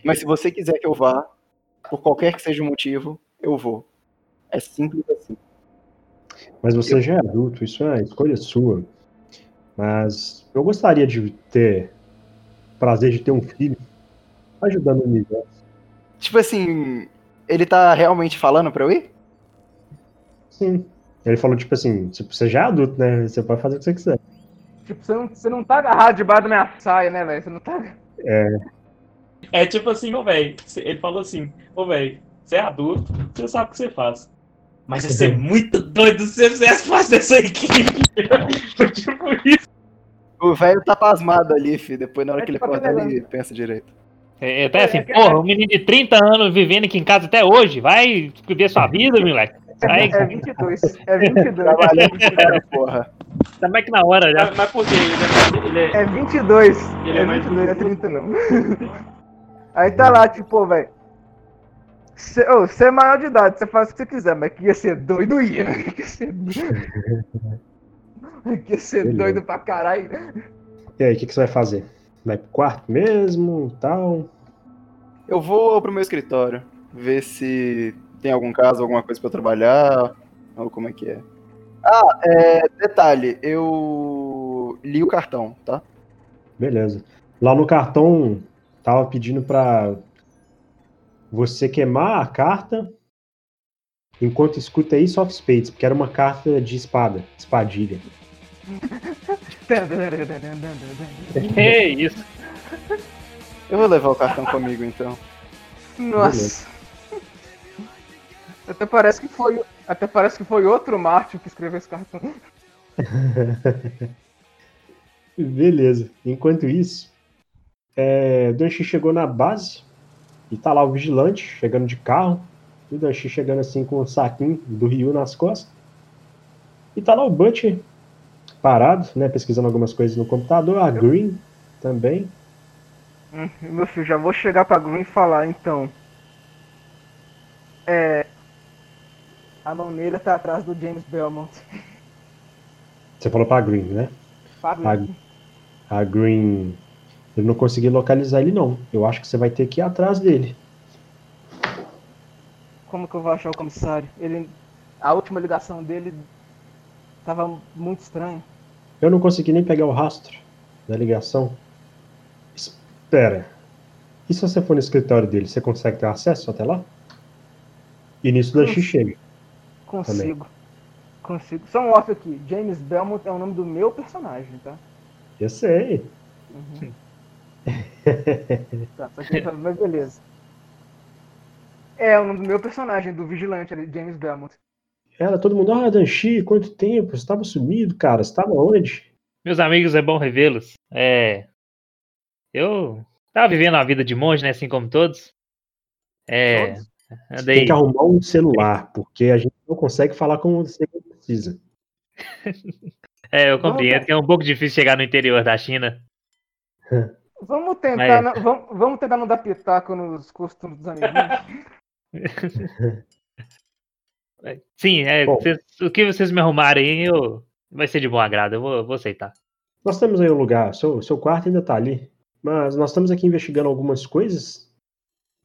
Speaker 4: Mas se você quiser que eu vá, por qualquer que seja o motivo, eu vou. É simples assim.
Speaker 3: Mas você já é adulto, isso é escolha sua. Mas eu gostaria de ter o prazer de ter um filho ajudando o universo.
Speaker 4: Tipo assim, ele tá realmente falando pra eu ir?
Speaker 3: Sim. Ele falou, tipo assim, tipo, você já é adulto, né? Você pode fazer o que você quiser.
Speaker 1: Tipo, você não, você não tá agarrado debaixo da minha saia, né, velho? Você não tá.
Speaker 5: É tipo assim, ô velho. Ele falou assim, ô velho, você é adulto, você sabe o que você faz. Mas ia ser muito doido se você fizesse parte dessa equipe. Foi tipo isso.
Speaker 4: O velho tá pasmado ali, fi. Depois, na hora
Speaker 1: É
Speaker 4: que ele
Speaker 1: tipo
Speaker 4: acordar,
Speaker 1: aquele
Speaker 4: ele pensa direito.
Speaker 5: É, até assim,
Speaker 1: É, é,
Speaker 5: porra, um menino de 30 anos vivendo aqui em casa até hoje, vai viver sua vida, moleque. Vai,
Speaker 1: É 22. É 22.
Speaker 4: Trabalhando cara, porra.
Speaker 5: tá mais que na hora já.
Speaker 2: Mas, mas por quê? Ele é, ele é-
Speaker 1: É 22.
Speaker 2: Ele é
Speaker 1: é
Speaker 2: mais
Speaker 1: 22, é 30 não. Aí tá lá, tipo, velho. Você é maior de idade, você faz o que você quiser, mas que ia ser doido, ia. Que ia ser. Que ia ser
Speaker 3: Beleza.
Speaker 1: doido pra caralho.
Speaker 3: E aí, o que, que você vai fazer? Vai pro quarto mesmo tal?
Speaker 4: Eu vou pro meu escritório, ver se tem algum caso, alguma coisa pra eu trabalhar, ou como é que é. Ah, é, detalhe, eu li o cartão, tá?
Speaker 3: Beleza. Lá no cartão, tava pedindo pra você queimar a carta enquanto escuta Ace of Spades, porque era uma carta de espada, espadilha.
Speaker 5: É isso.
Speaker 4: Eu vou levar o cartão comigo, então.
Speaker 1: Nossa. Até parece que foi. Até parece que foi outro Márcio que escreveu esse cartão.
Speaker 3: Beleza. Enquanto isso, é, o Danchi chegou na base e tá lá o vigilante chegando de carro. O Danchi chegando assim com o saquinho do Ryu nas costas. E tá lá o Butcher parado, né? Pesquisando algumas coisas no computador. A Green também.
Speaker 1: Hum, Meu filho, já vou chegar pra Green e falar, então. É. A mão negra tá atrás do James Belmont.
Speaker 3: Você falou pra Green, né?
Speaker 1: Pra Green.
Speaker 3: A Green. Eu não consegui localizar ele, não. Eu acho que você vai ter que ir atrás dele.
Speaker 1: Como que eu vou achar o comissário? Ele. A última ligação dele tava muito estranha.
Speaker 3: Eu não consegui nem pegar o rastro da ligação. Espera. E se você for no escritório dele, você consegue ter acesso até lá? E nisso o Danchi chega.
Speaker 1: Consigo. Consigo. Só um off aqui. James Belmont é o nome do meu personagem, tá?
Speaker 3: Eu sei.
Speaker 1: Tá, que, mas beleza. É o nome do meu personagem, do vigilante ali, James Belmont.
Speaker 3: Era todo mundo, ah, Danchi, quanto tempo? Você tava sumido, cara. Você tava onde?
Speaker 5: Meus amigos, é bom revê-los. É. Eu tava vivendo a vida de monge, né? Assim como todos. É.
Speaker 3: Você
Speaker 5: Andei.
Speaker 3: tem que arrumar um celular, porque a gente não consegue falar como você precisa.
Speaker 5: É, eu compreendo que é um pouco difícil chegar no interior da China.
Speaker 1: Vamos tentar,
Speaker 5: Mas-
Speaker 1: não, vamos, vamos tentar não dar pitaco nos costumes dos amiguinhos.
Speaker 5: Sim, é, vocês- o que vocês me arrumarem eu, vai ser de bom agrado, eu vou, vou aceitar.
Speaker 3: Nós temos aí um lugar, seu, seu quarto ainda tá ali. Mas nós estamos aqui investigando algumas coisas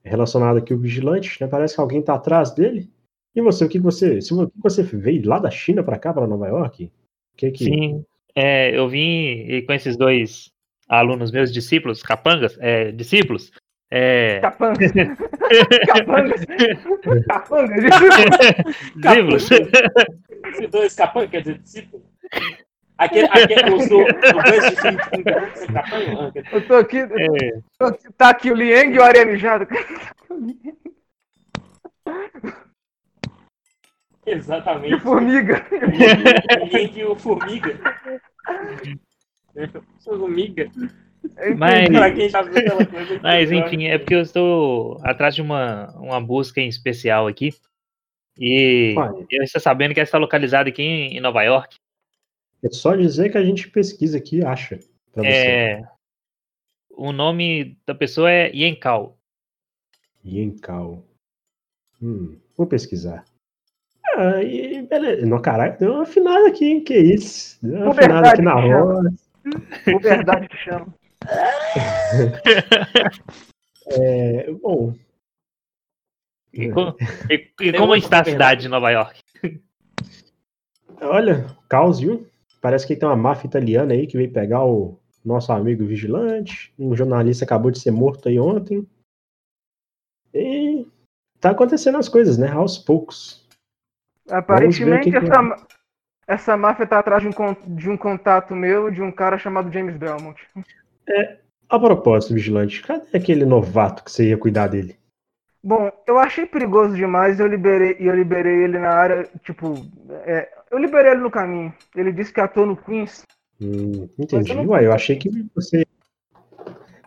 Speaker 3: relacionadas aqui ao vigilante, né? Parece que alguém tá atrás dele. E você, o que que você, se, o que você veio lá da China para cá, para Nova York? O que que
Speaker 5: Sim, é, eu vim com esses dois alunos meus, discípulos, capangas, é, discípulos. É,
Speaker 1: Capangas. Capangas. Capangas.
Speaker 5: discípulos.
Speaker 2: Dois capangas, quer dizer, discípulo. Aquele, aquele, os do, do dois discípulos, capanga, ah,
Speaker 1: Eu tô aqui,
Speaker 5: É,
Speaker 1: tô aqui- tá aqui o Liang e o Aremijado. E
Speaker 2: Exatamente.
Speaker 1: formiga.
Speaker 2: Ninguém viu formiga. Formiga.
Speaker 5: Mas-
Speaker 2: Pra aquela coisa.
Speaker 5: Mas enfim, é porque eu estou atrás de uma, uma busca em especial aqui. E
Speaker 3: Olha.
Speaker 5: eu estou sabendo que ela está localizada aqui em em Nova York.
Speaker 3: É só dizer que a gente pesquisa aqui e acha pra você.
Speaker 5: É, o nome da pessoa é Yenkal.
Speaker 3: Yenkal. Hum, vou pesquisar. Ah, e beleza. No caralho, deu uma afinada aqui, hein? Que isso? Deu uma afinada aqui na
Speaker 1: Puberdade, O verdade que chama.
Speaker 3: É, bom,
Speaker 5: E, co- e- e como está a cidade de Nova York?
Speaker 3: olha, caos, viu? Parece que tem uma máfia italiana aí que veio pegar o nosso amigo vigilante. Um jornalista acabou de ser morto aí ontem. E tá acontecendo as coisas, né? Aos poucos.
Speaker 1: Aparentemente,
Speaker 3: que que-
Speaker 1: essa, ma- essa máfia tá atrás de um, de um contato meu de um cara chamado James Belmont.
Speaker 3: A propósito, vigilante, cadê aquele novato que você ia cuidar dele?
Speaker 1: Bom, eu achei perigoso demais e eu liberei, eu liberei ele na área, tipo, é, eu liberei ele no caminho. Ele disse que atua no Queens.
Speaker 3: Hum, entendi.
Speaker 1: eu não-
Speaker 3: Ué, eu achei que você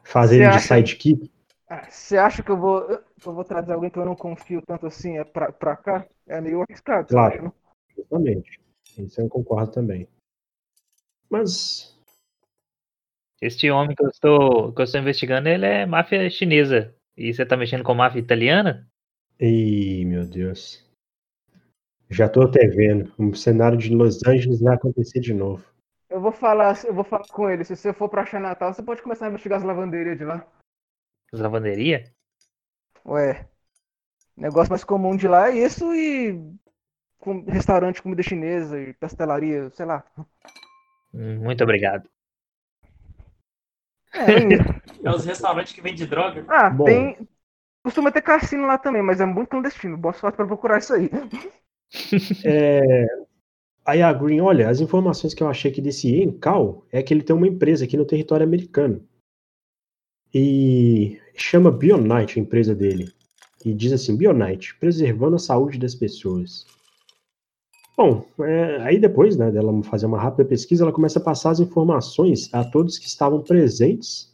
Speaker 3: fazer ele de
Speaker 1: acha-
Speaker 3: sidekick.
Speaker 1: Ah, Você acha que eu vou, eu vou trazer alguém que eu não confio tanto assim é pra, pra cá? É meio arriscado.
Speaker 3: Claro. Exatamente. Isso eu concordo também. Mas,
Speaker 5: Este homem que eu estou, que eu estou investigando, ele é máfia chinesa. E você tá mexendo com máfia italiana?
Speaker 3: Ih, meu Deus. Já tô até vendo. Um cenário de Los Angeles vai acontecer de novo.
Speaker 1: Eu vou falar, eu vou falar com ele. Se você for pra Natal, você pode começar a investigar as lavanderias de lá.
Speaker 5: Lavanderia?
Speaker 1: Ué, negócio mais comum de lá é isso e com restaurante, comida chinesa e pastelaria, sei lá.
Speaker 5: Hum, Muito obrigado.
Speaker 1: É,
Speaker 2: É os restaurantes que vendem droga.
Speaker 1: ah,
Speaker 3: Bom.
Speaker 1: tem. Costuma ter cassino lá também, mas é muito clandestino. Boa sorte pra procurar isso aí.
Speaker 3: É... Aí a Green, olha, as informações que eu achei aqui desse Encal é que ele tem uma empresa aqui no território americano. E chama Bionite a empresa dele. E diz assim, Bionite, preservando a saúde das pessoas. Bom, é, aí depois né, dela fazer uma rápida pesquisa, ela começa a passar as informações a todos que estavam presentes,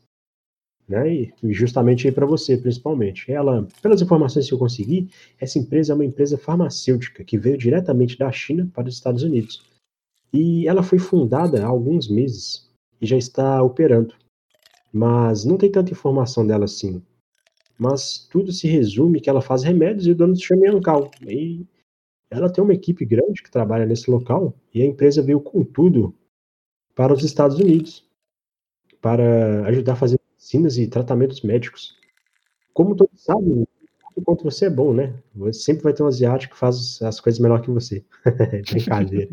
Speaker 3: né, e justamente aí para você, principalmente. Ela, pelas informações que eu consegui, essa empresa é uma empresa farmacêutica que veio diretamente da China para os Estados Unidos. E ela foi fundada há alguns meses e já está operando. Mas não tem tanta informação dela assim. Mas tudo se resume que ela faz remédios e o dono se chama Yancal. E ela tem uma equipe grande que trabalha nesse local e a empresa veio com tudo para os Estados Unidos para ajudar a fazer vacinas e tratamentos médicos. Como todos sabem, enquanto você é bom, né? Você sempre vai ter um asiático que faz as coisas melhor que você. Brincadeira.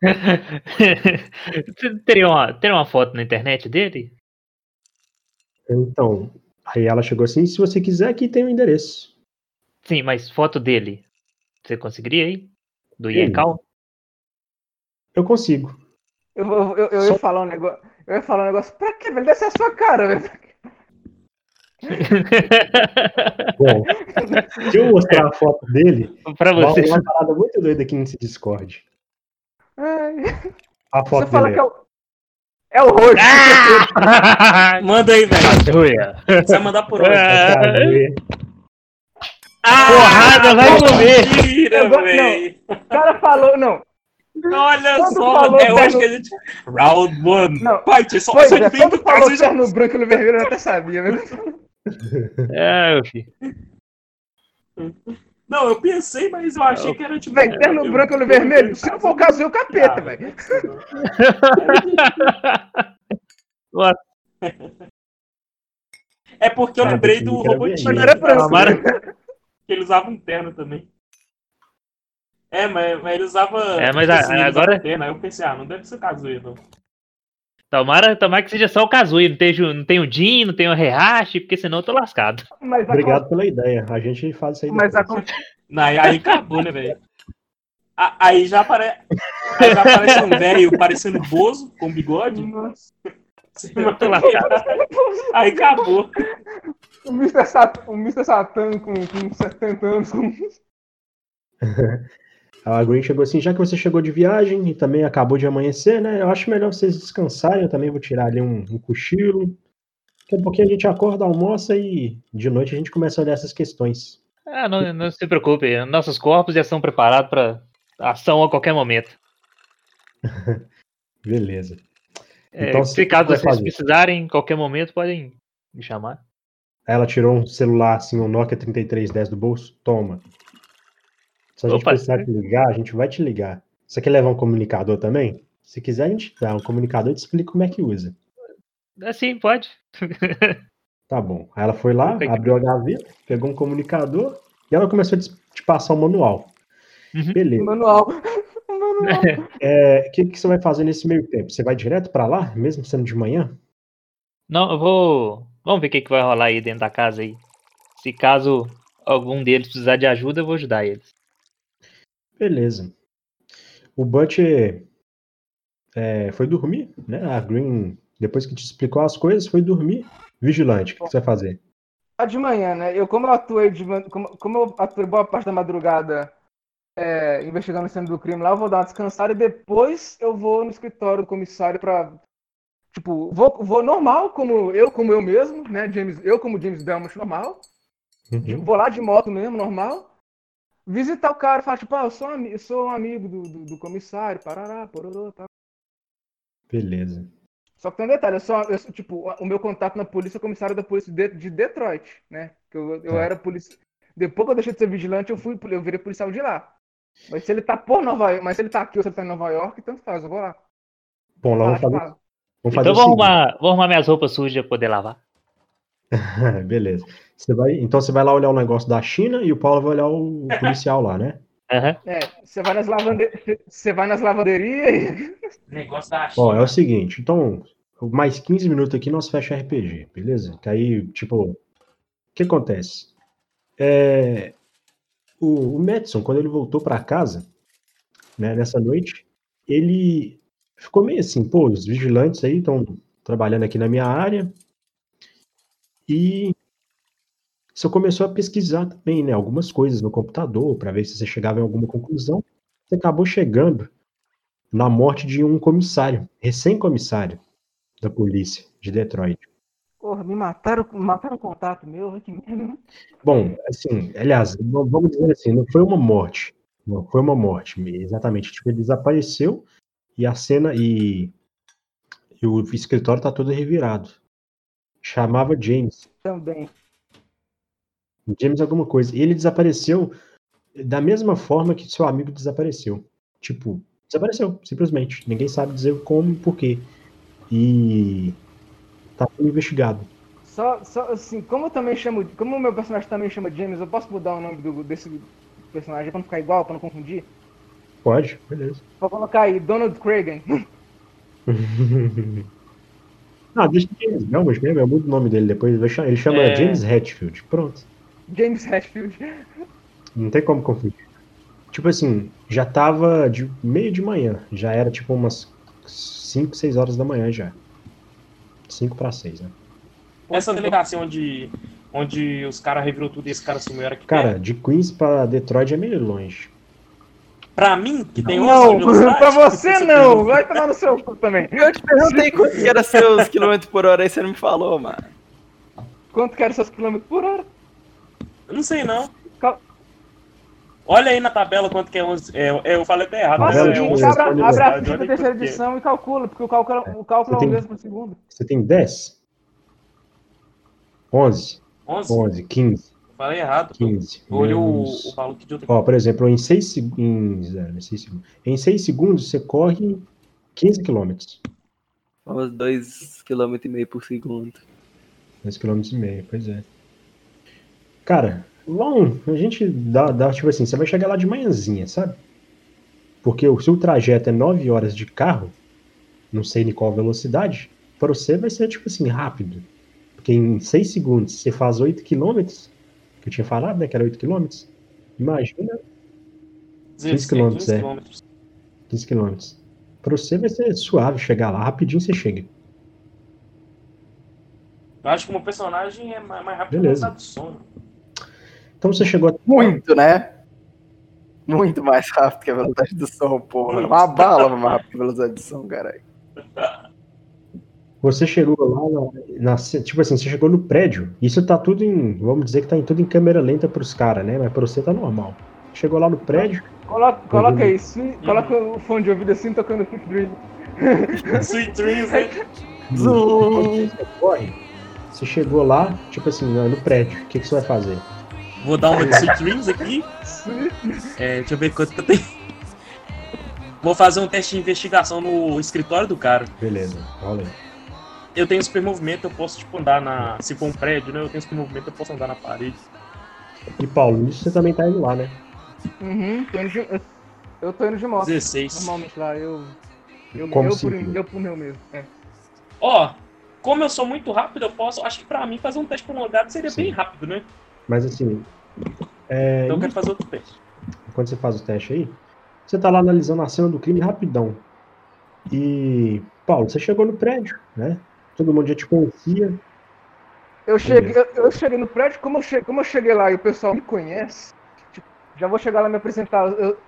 Speaker 5: teria, uma, teria uma foto na internet dele?
Speaker 3: Então, aí ela chegou assim, se você quiser, aqui tem o endereço.
Speaker 5: Sim, mas foto dele. Você conseguiria aí? Do? Yencal?
Speaker 3: Eu consigo.
Speaker 1: Eu, vou- eu, eu
Speaker 3: Só-
Speaker 1: ia falar um negócio. Eu ia falar um negócio. Pra quê, velho? Ser a sua cara, velho.
Speaker 3: Bom, se eu mostrar a foto dele,
Speaker 5: pra
Speaker 3: vai
Speaker 5: você.
Speaker 3: uma parada muito doida aqui nesse Discord.
Speaker 1: Ai,
Speaker 3: A
Speaker 1: Você
Speaker 3: foto
Speaker 1: fala
Speaker 3: dele.
Speaker 1: que é o. É o roxo.
Speaker 5: Ah!
Speaker 2: Manda aí, velho. Você vai mandar por onde?
Speaker 5: Ah. Porrada vai comer.
Speaker 1: O cara falou, não.
Speaker 2: Olha
Speaker 1: Quando
Speaker 2: só,
Speaker 1: falou
Speaker 2: é hoje
Speaker 1: terno-
Speaker 2: que a gente. Round one.
Speaker 1: Não.
Speaker 2: Fight, só,
Speaker 1: Pois
Speaker 2: só
Speaker 1: é,
Speaker 2: vem
Speaker 1: quando falou
Speaker 2: já.
Speaker 1: terno branco e vermelho, eu até sabia, né?
Speaker 5: É, meu filho.
Speaker 2: Não, eu pensei, mas eu achei que era tipo.
Speaker 1: Velho, terno
Speaker 2: eu-
Speaker 1: branco e
Speaker 2: eu-
Speaker 1: vermelho. Se não for o caso, eu capeta,
Speaker 2: Ah,
Speaker 1: velho.
Speaker 2: É porque eu lembrei do Robotinho.
Speaker 1: Mas não era branco.
Speaker 2: Ele usava um terno também. É, mas, mas ele usava.
Speaker 5: É, mas a-
Speaker 2: assim, ele usava
Speaker 5: agora-
Speaker 2: um terno, aí eu pensei, ah, não deve ser o Kazuya, não.
Speaker 5: Tomara, tomara que seja só o Kazui, não tem, ju- não tem o Jin, não tem o Rehashi, porque senão eu tô lascado.
Speaker 1: Mas a
Speaker 3: Obrigado pela ideia. A gente faz isso aí
Speaker 1: Mas a.
Speaker 2: Não, aí, aí acabou, né, velho? A- Aí já, apare... aí já aparece um velho parecendo Bozo, com bigode.
Speaker 1: Nossa,
Speaker 5: Lascado.
Speaker 2: Aí acabou.
Speaker 1: o Mr. Satan, o Mr. Satan com, com 70 anos. Com...
Speaker 3: A Green chegou assim, já que você chegou de viagem e também acabou de amanhecer, né? Eu acho melhor vocês descansarem. Eu também vou tirar ali um, um cochilo. Daqui a pouquinho a gente acorda, almoça e de noite a gente começa a olhar essas questões.
Speaker 5: Ah, não, não se preocupe, nossos corpos já são preparados para ação a qualquer momento.
Speaker 3: Beleza.
Speaker 5: É,
Speaker 3: Então,
Speaker 5: se caso vocês
Speaker 3: fazer?
Speaker 5: precisarem, em qualquer momento, podem me chamar.
Speaker 3: Aí ela tirou um celular, assim, um Nokia 3310 do bolso. Toma. Se a gente
Speaker 5: Opa.
Speaker 3: precisar te ligar, a gente vai te ligar. Você quer levar um comunicador também? Se quiser, a gente dá um comunicador e te explica como é que usa.
Speaker 5: Assim, pode.
Speaker 3: Tá bom. Aí ela foi lá, abriu a gaveta, pegou um comunicador e ela começou a te te passar o manual.
Speaker 5: Uhum.
Speaker 3: Beleza.
Speaker 1: Manual. Manual.
Speaker 3: É, O que, que você vai fazer nesse meio tempo? Você vai direto pra lá, mesmo sendo de manhã?
Speaker 5: Não, eu vou. Vamos ver o que, que vai rolar aí dentro da casa aí. Se caso algum deles precisar de ajuda, eu vou ajudar eles.
Speaker 3: Beleza. O Butch é, foi dormir, né? A Green Depois que te explicou as coisas, foi dormir. Vigilante, o que, que você vai fazer?
Speaker 1: Ah, de manhã, né? Eu, como eu atuei, de, como, como eu atuei boa parte da madrugada é, investigando a cena do crime lá, eu vou dar uma descansada e depois eu vou no escritório do comissário pra. Tipo, vou, vou normal, como eu, como eu mesmo, né? James, eu, como James Belmont, normal.
Speaker 3: Uhum.
Speaker 1: Vou lá de moto mesmo, normal. Visitar o cara, falar, tipo, ah, eu sou, ami- eu sou um amigo do, do, do comissário, parará, pororô, tá.
Speaker 3: Beleza.
Speaker 1: Só que tem um detalhe, eu sou, eu tipo, o meu contato na polícia é o comissário da polícia de, de Detroit, né? Que eu, eu
Speaker 3: Tá.
Speaker 1: era polícia. Depois que eu deixei de ser vigilante, eu fui, eu virei policial de lá. Mas se ele tá por Nova York, mas se ele tá aqui ou se ele tá em Nova York, tanto faz, eu vou lá.
Speaker 3: Bom, lá vamos fazer, vamos fazer
Speaker 7: Então vou arrumar, vou arrumar minhas roupas sujas pra poder lavar.
Speaker 3: Beleza. Você vai, então você vai lá olhar o negócio da China e o Paulo vai olhar o policial lá, né?
Speaker 7: Aham.
Speaker 1: É, você vai nas lavanderias, você vai nas lavanderias e...
Speaker 5: Negócio da
Speaker 3: Ó, é
Speaker 5: China.
Speaker 3: o seguinte, então, mais 15 minutos aqui nós fecha RPG, beleza? Que aí, tipo, o que acontece? É, o, o Madison, quando ele voltou pra casa, né, nessa noite, ele ficou meio assim, pô, os vigilantes aí estão trabalhando aqui na minha área e você começou a pesquisar também, né, algumas coisas no computador para ver se você chegava em alguma conclusão. Você acabou chegando na morte de um comissário, recém-comissário da polícia de Detroit.
Speaker 1: Porra, me mataram, mataram o contato meu, que merda.
Speaker 3: Bom, assim, aliás, vamos dizer assim, não foi uma morte. Não foi uma morte, exatamente. Tipo, ele desapareceu e a cena e, e o escritório tá todo revirado. Chamava James.
Speaker 1: Também.
Speaker 3: James alguma coisa. E ele desapareceu da mesma forma que seu amigo desapareceu. Tipo, desapareceu, simplesmente. Ninguém sabe dizer como e por quê. E tá sendo investigado.
Speaker 1: Só, só assim, como eu também chamo, como o meu personagem também chama James, eu posso mudar o nome do, desse personagem pra não ficar igual, pra não confundir?
Speaker 3: Pode, beleza.
Speaker 1: Vou colocar aí, Donald Cragen.
Speaker 3: Ah, deixa o James Belmont mesmo, eu mudo o nome dele depois. ele chama
Speaker 5: É.
Speaker 3: James Hetfield. Pronto.
Speaker 1: James Hetfield.
Speaker 3: Não tem como confundir. Tipo assim, já tava de meio de manhã. Já era tipo umas 5, 6 horas da manhã já. 5 para 6, né?
Speaker 5: Essa delegacia onde, onde os caras revirou tudo e esse cara sumiu era que
Speaker 3: Cara, de Queens pra Detroit é meio longe.
Speaker 5: Pra mim, que tem
Speaker 1: Não,
Speaker 5: 11 de velocidade,
Speaker 1: pra você não, vai tomar no seu cu também.
Speaker 4: Eu te perguntei quanto que era seus quilômetros por hora aí, você não me falou, mano.
Speaker 1: Quanto que era seus quilômetros por hora?
Speaker 5: Eu não sei não. Olha aí na tabela quanto que é 11. É, é, eu falei até errado.
Speaker 3: Ah,
Speaker 1: Faz
Speaker 5: mas
Speaker 1: o
Speaker 3: Tabela
Speaker 5: é
Speaker 3: de
Speaker 1: seguinte,
Speaker 5: 11
Speaker 1: abre,
Speaker 3: responde
Speaker 1: abre a
Speaker 5: olha
Speaker 1: da terceira
Speaker 5: quanto que é.
Speaker 1: edição e calcula, porque o cálculo, o cálculo é o mesmo por segundo.
Speaker 3: Você tem 10? 11,
Speaker 5: 11?
Speaker 3: 11, 15,
Speaker 5: Falei errado.
Speaker 3: 15.
Speaker 5: Eu olhei o, o valor de outra
Speaker 3: Ó, por exemplo, em 6 segundos. Em 6 segundos. Em 6 segundos você corre 15 quilômetros.
Speaker 4: Uns 2,5 km por segundo.
Speaker 3: 2 km e meio, pois é. Cara, bom, a gente dá, dá, tipo assim, você vai chegar lá de manhãzinha, sabe? Porque o seu trajeto é 9 horas de carro, não sei em qual velocidade, para você vai ser, tipo assim, rápido. Porque em 6 segundos você faz 8 km, que eu tinha falado, né, que era 8 km. Imagina
Speaker 5: 16
Speaker 3: quilômetros,
Speaker 5: 15
Speaker 3: é.
Speaker 5: quilômetros.
Speaker 3: 15 km. Para você vai ser suave chegar lá, rapidinho você chega.
Speaker 5: Eu acho que o meu personagem é mais, mais rápido que o do sono.
Speaker 3: Então você chegou até
Speaker 4: Muito, né? Muito mais rápido que a velocidade do som, porra. Uma bala mais rápido que a velocidade do som, caralho.
Speaker 3: Você chegou lá, na, na- tipo assim, você chegou no prédio. Isso tá tudo em, vamos dizer que tá em tudo em câmera lenta pros caras, né? Mas pra você tá normal. Chegou lá no prédio,
Speaker 1: Coloca, coloca
Speaker 3: Uhum.
Speaker 1: aí, sweet- coloca o fone de ouvido assim, tocando Quick Dream.
Speaker 5: Sweet Dreams, né?
Speaker 3: você corre, você chegou lá, tipo assim, no no prédio. O que, que você vai fazer?
Speaker 5: Vou dar uma de Sweet Dreams aqui. É, deixa eu ver quanto que eu tenho. Vou fazer um teste de investigação no escritório do cara.
Speaker 3: Beleza, aí.
Speaker 5: Eu tenho super movimento, eu posso tipo andar na. Se for um prédio, né? Eu tenho super movimento, eu posso andar na parede.
Speaker 3: E Paulo, isso você também tá indo lá, né?
Speaker 1: Uhum, tô indo de, eu, tô indo de moto.
Speaker 5: 16.
Speaker 1: Normalmente lá, eu. Eu,
Speaker 3: Como
Speaker 1: eu,
Speaker 3: assim,
Speaker 1: por, eu por meu mesmo. É.
Speaker 5: Ó, como eu sou muito rápido, eu posso. Acho que pra mim fazer um teste prolongado seria
Speaker 3: Sim.
Speaker 5: bem rápido, né?
Speaker 3: Mas assim, é,
Speaker 5: Então eu quero fazer outro teste.
Speaker 3: quando você faz o teste aí, você tá lá analisando a cena do crime rapidão. E Paulo, você chegou no prédio, né? Todo mundo já te conhecia.
Speaker 1: Eu cheguei, eu, eu cheguei no prédio, como eu, cheguei, como eu cheguei lá e o pessoal me conhece, tipo, já vou chegar lá e me apresentar. Eu,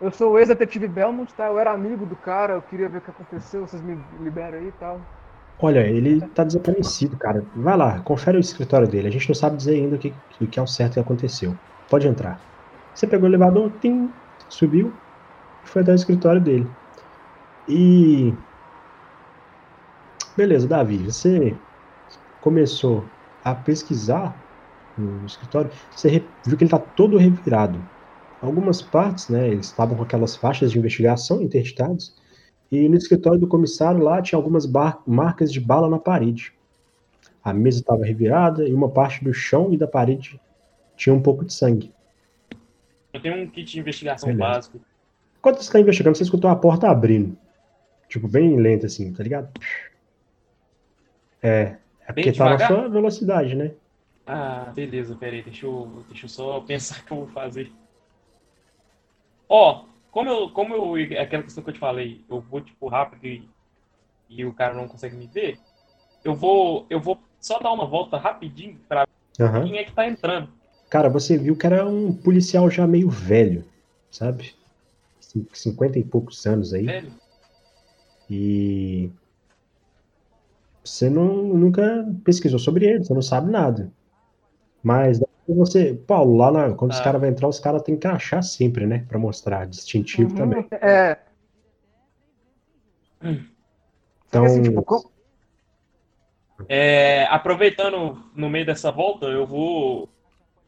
Speaker 1: eu sou o ex-detetive Belmont, tá? Eu era amigo do cara, eu queria ver o que aconteceu, vocês me liberam aí e tal.
Speaker 3: Olha, ele tá desaparecido, cara. Vai lá, confere o escritório dele. A gente não sabe dizer ainda o que, o que é o certo que aconteceu. Pode entrar. Você pegou o elevador, tim, subiu e foi até o escritório dele. E. Beleza, Davi, você começou a pesquisar no escritório, você viu que ele está todo revirado. Algumas partes, né, eles estavam com aquelas faixas de investigação interditadas, e no escritório do comissário lá tinha algumas marcas de bala na parede. A mesa estava revirada e uma parte do chão e da parede tinha um pouco de sangue.
Speaker 2: Eu tenho um kit de investigação
Speaker 3: Beleza.
Speaker 2: básico.
Speaker 3: Enquanto você está investigando, você escutou a porta abrindo. Tipo, bem lenta assim, tá ligado? É, é porque tá na sua velocidade, né?
Speaker 2: Ah, beleza, peraí, deixa eu, deixa eu só pensar o que eu vou fazer. Ó, como eu, como eu, é aquela questão que eu te falei, eu vou, tipo, rápido e, e o cara não consegue me ver, eu vou, eu vou só dar uma volta rapidinho pra ver
Speaker 3: Aham.
Speaker 2: quem é que tá entrando.
Speaker 3: Cara, você viu que era um policial já meio velho, sabe? Cin- 50 e poucos anos aí.
Speaker 2: Velho,
Speaker 3: E você não, nunca pesquisou sobre ele, você não sabe nada. Mas você, Paulo, lá na- quando os
Speaker 2: Ah.
Speaker 3: caras vão entrar, os caras têm que achar sempre, né? Pra mostrar distintivo
Speaker 1: Uhum,
Speaker 3: também.
Speaker 1: É.
Speaker 3: Então,
Speaker 1: assim, tipo, com-
Speaker 2: É, aproveitando no meio dessa volta, eu vou.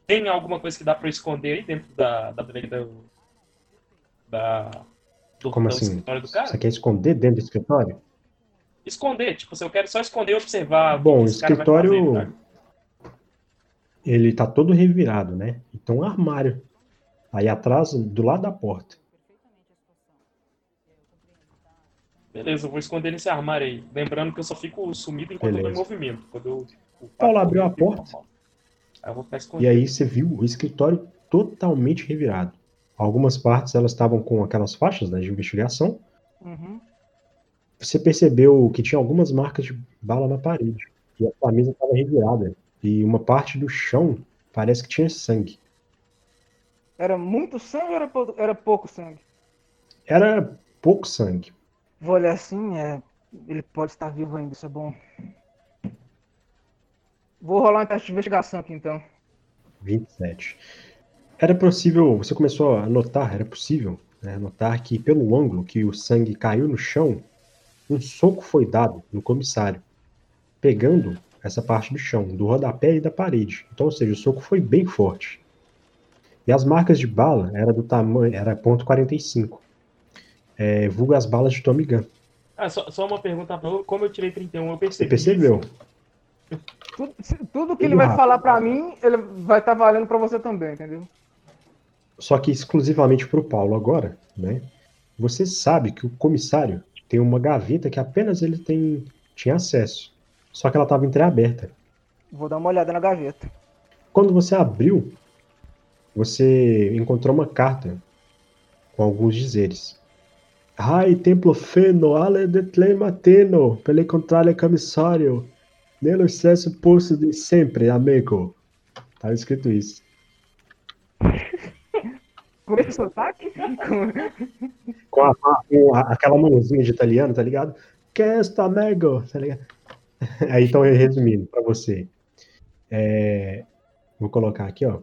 Speaker 2: Tem alguma coisa que dá pra eu esconder aí dentro da da da, da do,
Speaker 3: como
Speaker 2: do
Speaker 3: assim?
Speaker 2: escritório do cara?
Speaker 3: Você quer esconder dentro do escritório?
Speaker 2: Esconder, tipo, se eu quero só esconder e observar.
Speaker 3: Bom,
Speaker 2: que
Speaker 3: o
Speaker 2: esse cara vai
Speaker 3: escritório
Speaker 2: fazer, tá?
Speaker 3: Ele tá todo revirado, né? Então um armário aí atrás, do lado da porta.
Speaker 2: Beleza, eu vou esconder nesse armário aí. Lembrando que eu só fico sumido enquanto eu tô em
Speaker 3: Beleza.
Speaker 2: movimento. Quando eu, o
Speaker 3: Paulo abriu a porta.
Speaker 2: Aí eu vou ficar
Speaker 3: E aí você viu o escritório totalmente revirado. Algumas partes elas estavam com aquelas faixas né, de investigação.
Speaker 1: Uhum.
Speaker 3: Você percebeu que tinha algumas marcas de bala na parede. E a camisa estava revirada. E uma parte do chão parece que tinha sangue.
Speaker 1: Era muito sangue ou era, pou- era pouco sangue?
Speaker 3: Era pouco sangue.
Speaker 1: Vou olhar assim, é. Ele pode estar vivo ainda, isso é bom. Vou rolar um teste de investigação aqui então.
Speaker 3: 27. Era possível, você começou a notar, era possível né, notar que pelo ângulo que o sangue caiu no chão, um soco foi dado no comissário, pegando essa parte do chão, do rodapé e da parede. Então, ou seja, o soco foi bem forte. E as marcas de bala era do tamanho, era ponto .45. É, vulga as balas de Tommy Gun.
Speaker 2: Ah, só, só uma pergunta. Como eu tirei 31, eu percebi.
Speaker 3: Você percebeu?
Speaker 1: Tudo, tudo que
Speaker 3: Tudo
Speaker 1: ele vai
Speaker 3: rápido.
Speaker 1: falar pra mim, ele vai estar valendo pra você também, entendeu?
Speaker 3: só que exclusivamente para o Paulo agora, né? Você sabe que o comissário tem uma gaveta que apenas ele tem tinha acesso, só que ela estava entreaberta.
Speaker 1: Vou dar uma olhada na gaveta.
Speaker 3: Quando você abriu, você encontrou uma carta com alguns dizeres. Ai, templo feno, ale de mateno, pelo contrário, comissário, nello stesso posto de sempre, amigo. Tá escrito isso.
Speaker 1: Com esse sotaque? Com-
Speaker 3: a- com a- aquela mãozinha de italiano, tá ligado? Que é esta, amigo? Tá ligado? Aí, então, eu resumindo pra você. É, vou colocar aqui, ó.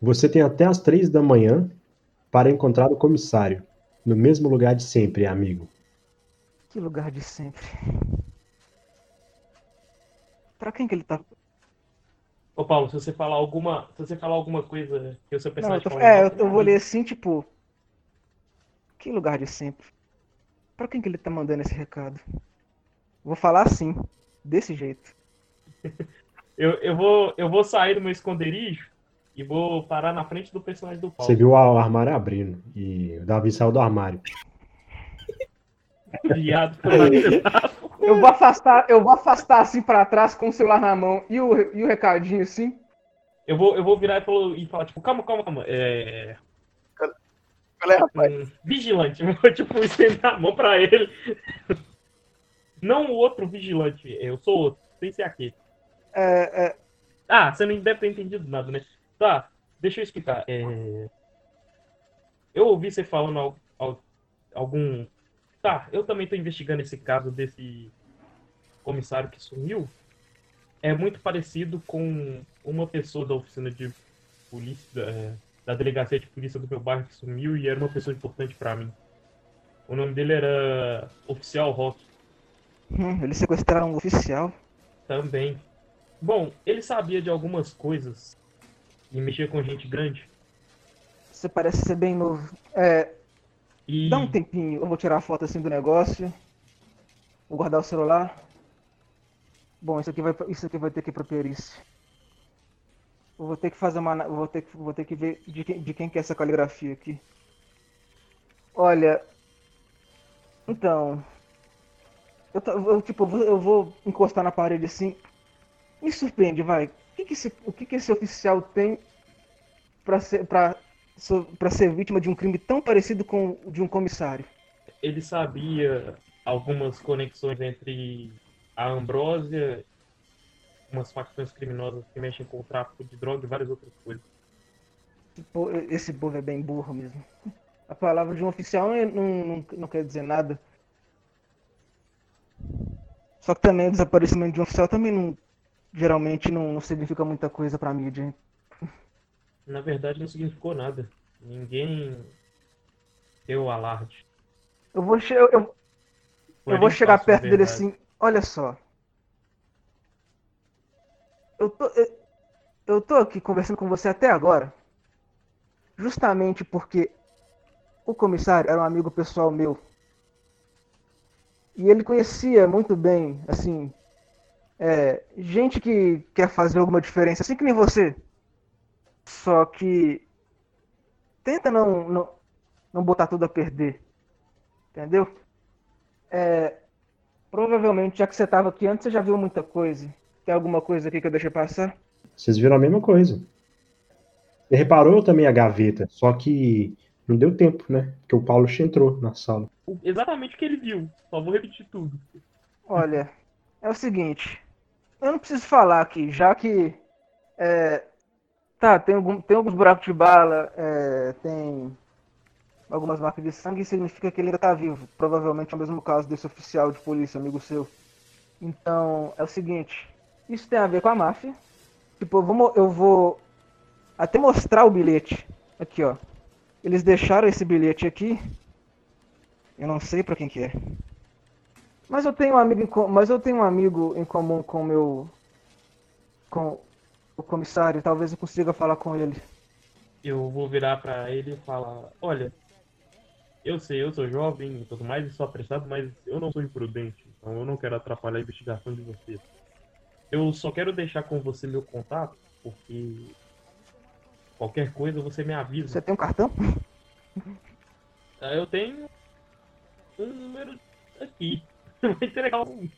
Speaker 3: Você tem até as três da manhã para encontrar o comissário, no mesmo lugar de sempre, amigo.
Speaker 1: Que lugar de sempre. Pra quem que ele tá.
Speaker 2: Ô, Paulo, se você falar alguma. Se você falar alguma coisa que o seu
Speaker 1: Não, eu
Speaker 2: personagem
Speaker 1: tô- É, eu, eu vou ler assim, tipo. Que lugar de sempre. Pra quem que ele tá mandando esse recado? Vou falar assim, desse jeito.
Speaker 2: Eu, eu, vou, eu vou sair do meu esconderijo e vou parar na frente do personagem do Paulo.
Speaker 3: Você viu o armário abrindo e o Davi saiu do armário.
Speaker 2: Viado.
Speaker 1: Eu vou afastar, eu vou afastar assim pra trás com o celular na mão e o, e o recadinho assim.
Speaker 2: Eu vou, eu vou virar e falar, e falar, tipo, calma, calma, calma. É...
Speaker 4: Qual é, rapaz?
Speaker 2: vigilante. Eu Vou, tipo, estender a mão pra ele. Não o outro vigilante. Eu sou outro. Sem ser aquele.
Speaker 1: É, é,
Speaker 2: Ah, você não deve ter entendido nada, né? Tá, deixa eu explicar. É, Eu ouvi você falando al- al- algum. Tá, eu também tô investigando esse caso desse comissário que sumiu. É muito parecido com uma pessoa da oficina de polícia, é, da delegacia de polícia do meu bairro que sumiu e era uma pessoa importante pra mim. O nome dele era Oficial Rock.
Speaker 1: Hum, eles sequestraram um oficial.
Speaker 2: Também. Bom, ele sabia de algumas coisas e mexia com gente grande.
Speaker 1: Você parece ser bem novo. É,
Speaker 2: E
Speaker 1: dá um tempinho, eu vou tirar a foto assim do negócio. Vou guardar o celular. Bom, isso aqui vai, isso aqui vai ter que ir pra perícia. Eu vou ter que fazer uma. Vou ter, que- vou ter que ver de quem, de quem que é essa caligrafia aqui. Olha. Então. Eu, eu, tipo, eu vou, encostar na parede assim. Me surpreende, vai. O que, que, esse, o que, que esse oficial tem pra ser, pra, pra ser vítima de um crime tão parecido com o de um comissário?
Speaker 2: ele sabia algumas conexões entre a Ambrósia, umas facções criminosas que mexem com o tráfico de droga e várias outras coisas.
Speaker 1: Esse po- Esse povo é bem burro mesmo. A palavra de um oficial não, não, não- não quer dizer nada. Só que também o desaparecimento de um oficial também não, geralmente não, não significa muita coisa pra mídia. hein?
Speaker 2: Na verdade, não significou nada. Ninguém deu alarde.
Speaker 1: Eu vou, che eu, eu- eu vou chegar perto dele assim, olha só. Eu tô, eu, eu tô aqui conversando com você até agora, justamente porque o comissário era um amigo pessoal meu. E ele conhecia muito bem, assim, é, gente que quer fazer alguma diferença, assim que nem você. Só que tenta não, não, não botar tudo a perder. Entendeu? É, provavelmente, já que você estava aqui antes, você já viu muita coisa. Tem alguma coisa aqui que eu deixei passar?
Speaker 3: Vocês viram a mesma coisa. Você reparou também a gaveta, só que não deu tempo, né? Porque o Paulo entrou na sala.
Speaker 2: Exatamente o que ele viu. Só vou repetir tudo.
Speaker 1: Olha, é o seguinte. Eu não preciso falar aqui, já que. é, tá, tem, algum, tem alguns buracos de bala, é, tem algumas marcas de sangue, significa que ele ainda tá vivo. Provavelmente é o mesmo caso desse oficial de polícia, amigo seu. Então, é o seguinte. Isso tem a ver com a máfia. Tipo, eu vou, eu vou até mostrar o bilhete. Aqui, ó. Eles deixaram esse bilhete aqui. Eu não sei pra quem que é. Mas eu tenho um amigo, em co- mas eu tenho um amigo em comum com o meu com o comissário, talvez eu consiga falar com ele.
Speaker 2: Eu vou virar pra ele e falar: Olha, eu sei, eu sou jovem e tudo mais, e sou apressado, mas eu não sou imprudente. Então eu não quero atrapalhar a investigação de você. Eu só quero deixar com você meu contato, porque qualquer coisa você me avisa.
Speaker 1: Você tem um cartão?
Speaker 2: Ah, Eu tenho um número aqui. Vou entregar um,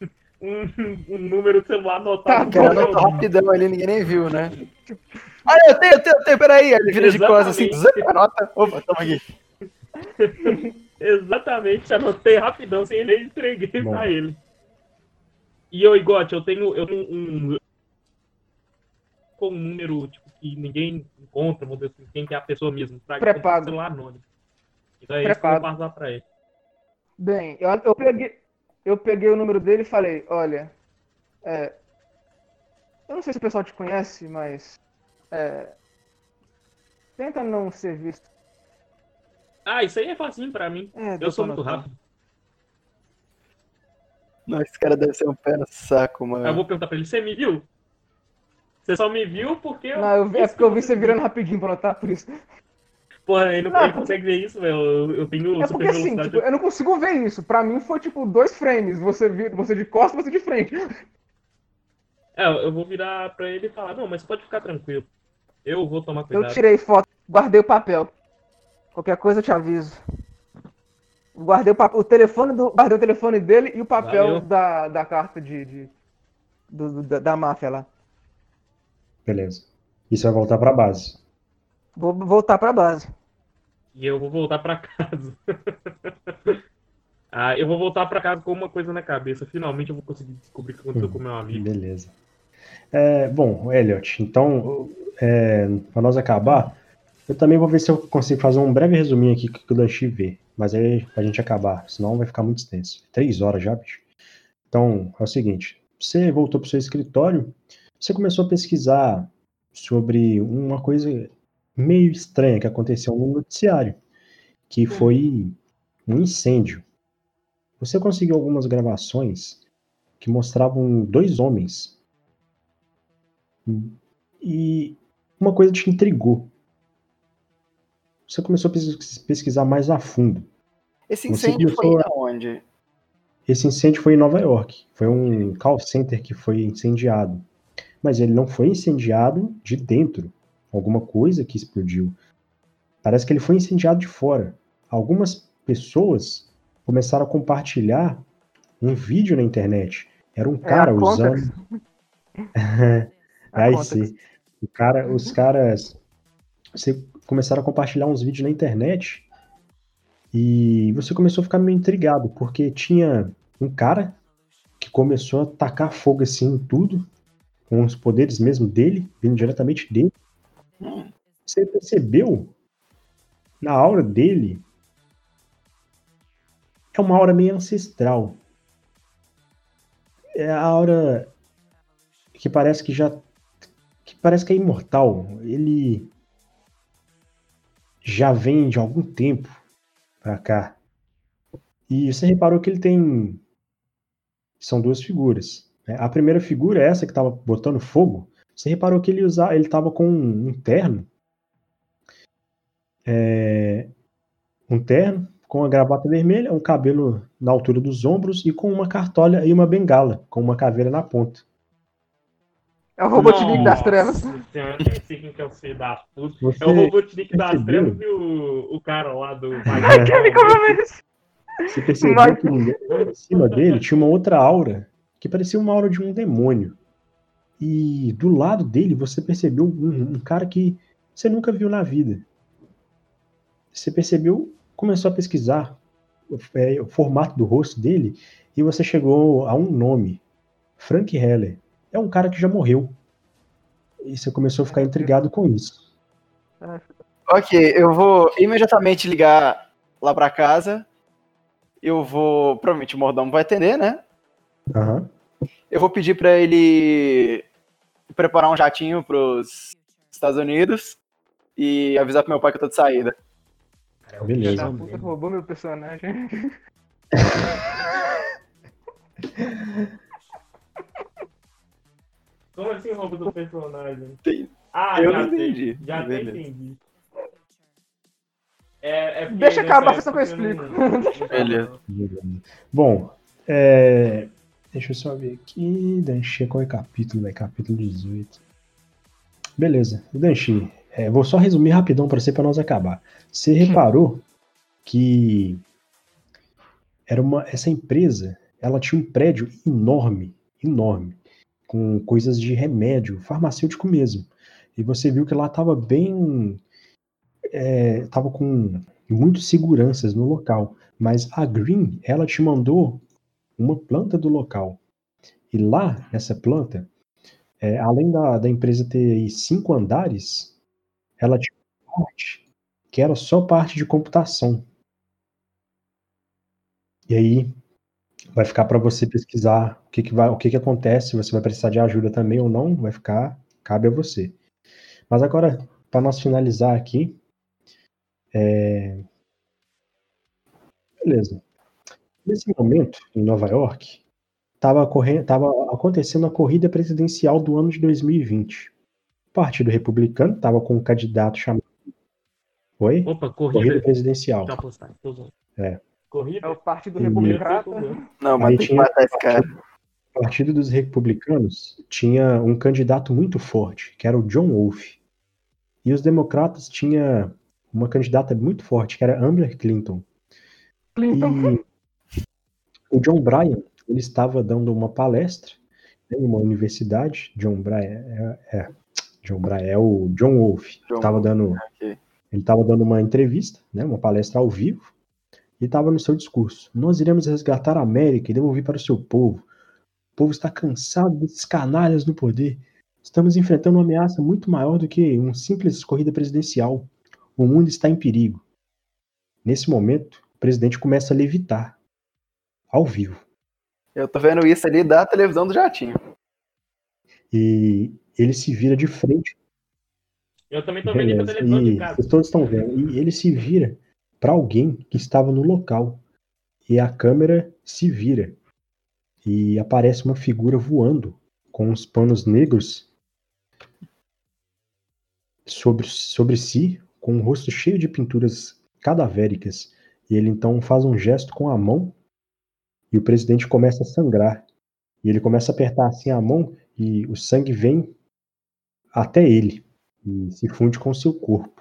Speaker 2: um, um número de celular anotado.
Speaker 1: Tá,
Speaker 4: cara
Speaker 2: no
Speaker 4: anotou rapidão ali, ninguém nem viu, né? Ah, eu tenho, eu tenho, eu tenho, peraí. Aí Ele vira de costas assim,
Speaker 2: Exatamente.
Speaker 4: zap, anota. Opa, toma aqui.
Speaker 2: Exatamente, anotei rapidão, sem nem entreguei
Speaker 3: Bom.
Speaker 2: pra ele. E eu, Igote, eu tenho, eu tenho um. Com um número tipo, que ninguém encontra, vamos dizer assim, quem que é a pessoa mesmo. Pra
Speaker 1: Pré-pago.
Speaker 2: celular anônimo. Então é isso que eu vou passar pra ele.
Speaker 1: Bem, eu, eu peguei eu peguei o número dele e falei, olha, é, eu não sei se o pessoal te conhece, mas é, tenta não ser visto.
Speaker 2: Ah, isso aí é facinho pra mim.
Speaker 1: É,
Speaker 2: Eu sou muito rápido.
Speaker 4: Não, esse cara deve ser um pé no saco,
Speaker 2: Aí eu
Speaker 4: mano.
Speaker 2: vou perguntar pra ele, você me viu? Você só me viu porque eu.
Speaker 1: Não, eu vi- é porque eu vi você virando rapidinho pra notar, por isso.
Speaker 2: Porra, ele não,
Speaker 1: Não,
Speaker 2: ele consegue ver isso, velho. Eu, eu tenho
Speaker 1: É
Speaker 2: super
Speaker 1: porque assim,
Speaker 2: velocidade.
Speaker 1: tipo, eu não consigo ver isso. Pra mim foi tipo dois frames. Você, vi- você de costas, você de frente.
Speaker 2: É, eu vou virar pra ele e falar, não, mas pode ficar tranquilo. Eu vou tomar
Speaker 1: Eu
Speaker 2: cuidado.
Speaker 1: tirei foto, guardei o papel. Qualquer coisa eu te aviso. Guardei o, pa- o telefone do, guardei o telefone dele e o papel
Speaker 2: Valeu.
Speaker 1: da, da carta de, de- do- do- da, da máfia lá.
Speaker 3: Beleza. Você vai voltar pra base.
Speaker 1: Vou voltar pra base.
Speaker 5: E eu vou voltar pra casa. ah, eu vou voltar pra casa com uma coisa na cabeça. Finalmente eu vou conseguir descobrir o que aconteceu com meu amigo.
Speaker 3: Beleza. É, bom, Elliot, então, é, para nós acabar, eu também vou ver se eu consigo fazer um breve resuminho aqui que o Danchi vê. Mas aí, pra gente acabar, senão vai ficar muito extenso. Três horas já, bicho. Então, é o seguinte: você voltou pro seu escritório, você começou a pesquisar sobre uma coisa meio estranha que aconteceu no noticiário, que foi um incêndio. Você conseguiu algumas gravações que mostravam dois homens. E uma coisa te intrigou. Você começou a pes- pesquisar mais a fundo.
Speaker 4: Esse
Speaker 3: Você
Speaker 4: incêndio foi
Speaker 3: começou
Speaker 4: aonde?
Speaker 3: Esse incêndio foi em Nova York. Foi um call center que foi incendiado. Mas ele não foi incendiado de dentro. Alguma coisa que explodiu. Parece que ele foi incendiado de fora. Algumas pessoas começaram a compartilhar um vídeo na internet. Era um
Speaker 1: É
Speaker 3: cara
Speaker 1: Context.
Speaker 3: usando.
Speaker 1: A
Speaker 3: Vai
Speaker 1: Context.
Speaker 3: ser. O cara, os caras você começaram a compartilhar uns vídeos na internet e você começou a ficar meio intrigado, porque tinha um cara que começou a tacar fogo assim em tudo, com os poderes mesmo dele, vindo diretamente dele. Você percebeu na aura dele é uma aura meio ancestral. É a aura que parece que já que parece que é imortal. Ele já vem de algum tempo pra cá. E você reparou que ele tem são duas figuras. né? A primeira figura, essa que estava botando fogo, você reparou que ele usava, ele estava com um terno, é, um terno com a gravata vermelha, um cabelo na altura dos ombros e com uma cartola e uma bengala, com uma caveira na ponta.
Speaker 1: É o Robotnik das Trevas.
Speaker 5: Que é.
Speaker 3: Você
Speaker 5: É o Robotnik das? Trevas e o, o cara lá do.
Speaker 1: Chemical Romance.
Speaker 3: Você percebeu que em cima dele tinha uma outra aura que parecia uma aura de um demônio. E do lado dele você percebeu um, um cara que você nunca viu na vida. Você percebeu, começou a pesquisar o, é, o formato do rosto dele e você chegou a um nome: Frank Heller. É um cara que já morreu. E você começou a ficar intrigado com isso.
Speaker 4: Ok, eu vou imediatamente ligar lá pra casa. Eu vou. Provavelmente o mordomo vai atender, né?
Speaker 3: Aham.
Speaker 4: Eu vou pedir pra ele preparar um jatinho pros Estados Unidos e avisar pro meu pai que eu tô de saída.
Speaker 1: Filha
Speaker 3: Beleza.
Speaker 1: da puta roubou meu personagem.
Speaker 5: Como assim roubo do personagem?
Speaker 4: Tem-
Speaker 5: Ah,
Speaker 4: Eu
Speaker 5: já sei.
Speaker 4: entendi.
Speaker 5: Já até
Speaker 4: Beleza.
Speaker 5: entendi. É, é
Speaker 1: Deixa acabar, só que eu explico.
Speaker 4: Beleza.
Speaker 3: Bom, é, deixa eu só ver aqui. Danchi, qual é o capítulo? É capítulo 18. Beleza, Danchi, é, vou só resumir rapidão para você para nós acabar. Você reparou que era uma essa empresa, ela tinha um prédio enorme, enorme, com coisas de remédio, farmacêutico mesmo. E você viu que lá estava bem, é, tava com muitas seguranças no local. Mas a Green, ela te mandou uma planta do local. E lá, nessa planta, é, além da, da empresa ter cinco andares, ela tinha uma parte que era só parte de computação. E aí vai ficar para você pesquisar o que, que vai, o que, que acontece, você vai precisar de ajuda também ou não, vai ficar, cabe a você. Mas agora, para nós finalizar aqui, é, Beleza. Nesse momento, em Nova York, estava acontecendo a corrida presidencial do ano de 2020. O Partido Republicano estava com um candidato chamado. Oi?
Speaker 5: Opa,
Speaker 3: Corrida
Speaker 5: corrida.
Speaker 3: presidencial.
Speaker 5: Tô zoando.
Speaker 3: É.
Speaker 5: Corrida?
Speaker 1: É o Partido. Republicano.
Speaker 4: Não, mas
Speaker 3: Aí
Speaker 4: tem que
Speaker 3: tinha-
Speaker 4: matar esse cara.
Speaker 3: O Partido dos Republicanos tinha um candidato muito forte, que era o John Wolfe. E os democratas tinha uma candidata muito forte, que era Amber Clinton.
Speaker 1: Clinton.
Speaker 3: E o John Bryan, ele estava dando uma palestra né, em uma universidade. John Bryan é, é- John Bryan é o John Wolfe.
Speaker 4: John
Speaker 3: Estava dando
Speaker 4: ok.
Speaker 3: Ele estava dando uma entrevista, né, uma palestra ao vivo, e estava no seu discurso. Nós iremos resgatar a América e devolver para o seu povo. O povo está cansado desses canalhas no poder. Estamos enfrentando uma ameaça muito maior do que uma simples corrida presidencial. O mundo está em perigo. Nesse momento, o presidente começa a levitar, ao vivo.
Speaker 4: Eu tô vendo isso ali da televisão do Jatinho.
Speaker 3: E ele se vira de frente.
Speaker 5: Eu também tô vendo
Speaker 3: Beleza.
Speaker 5: televisão de
Speaker 3: E
Speaker 5: casa.
Speaker 3: vocês todos estão vendo. E ele se vira para alguém que estava no local. E a câmera se vira. E aparece uma figura voando com os panos negros sobre, sobre si, com o rosto cheio de pinturas cadavéricas. E ele então faz um gesto com a mão e o presidente começa a sangrar. E ele começa a apertar assim a mão e o sangue vem até ele e se funde com o seu corpo.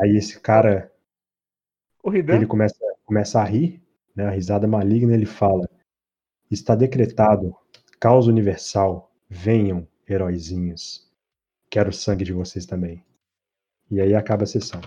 Speaker 3: Aí esse cara, ele começa, começa a rir, né, a risada maligna, ele fala: Está decretado, causa universal, venham, heróizinhos. Quero o sangue de vocês também. E aí acaba a sessão.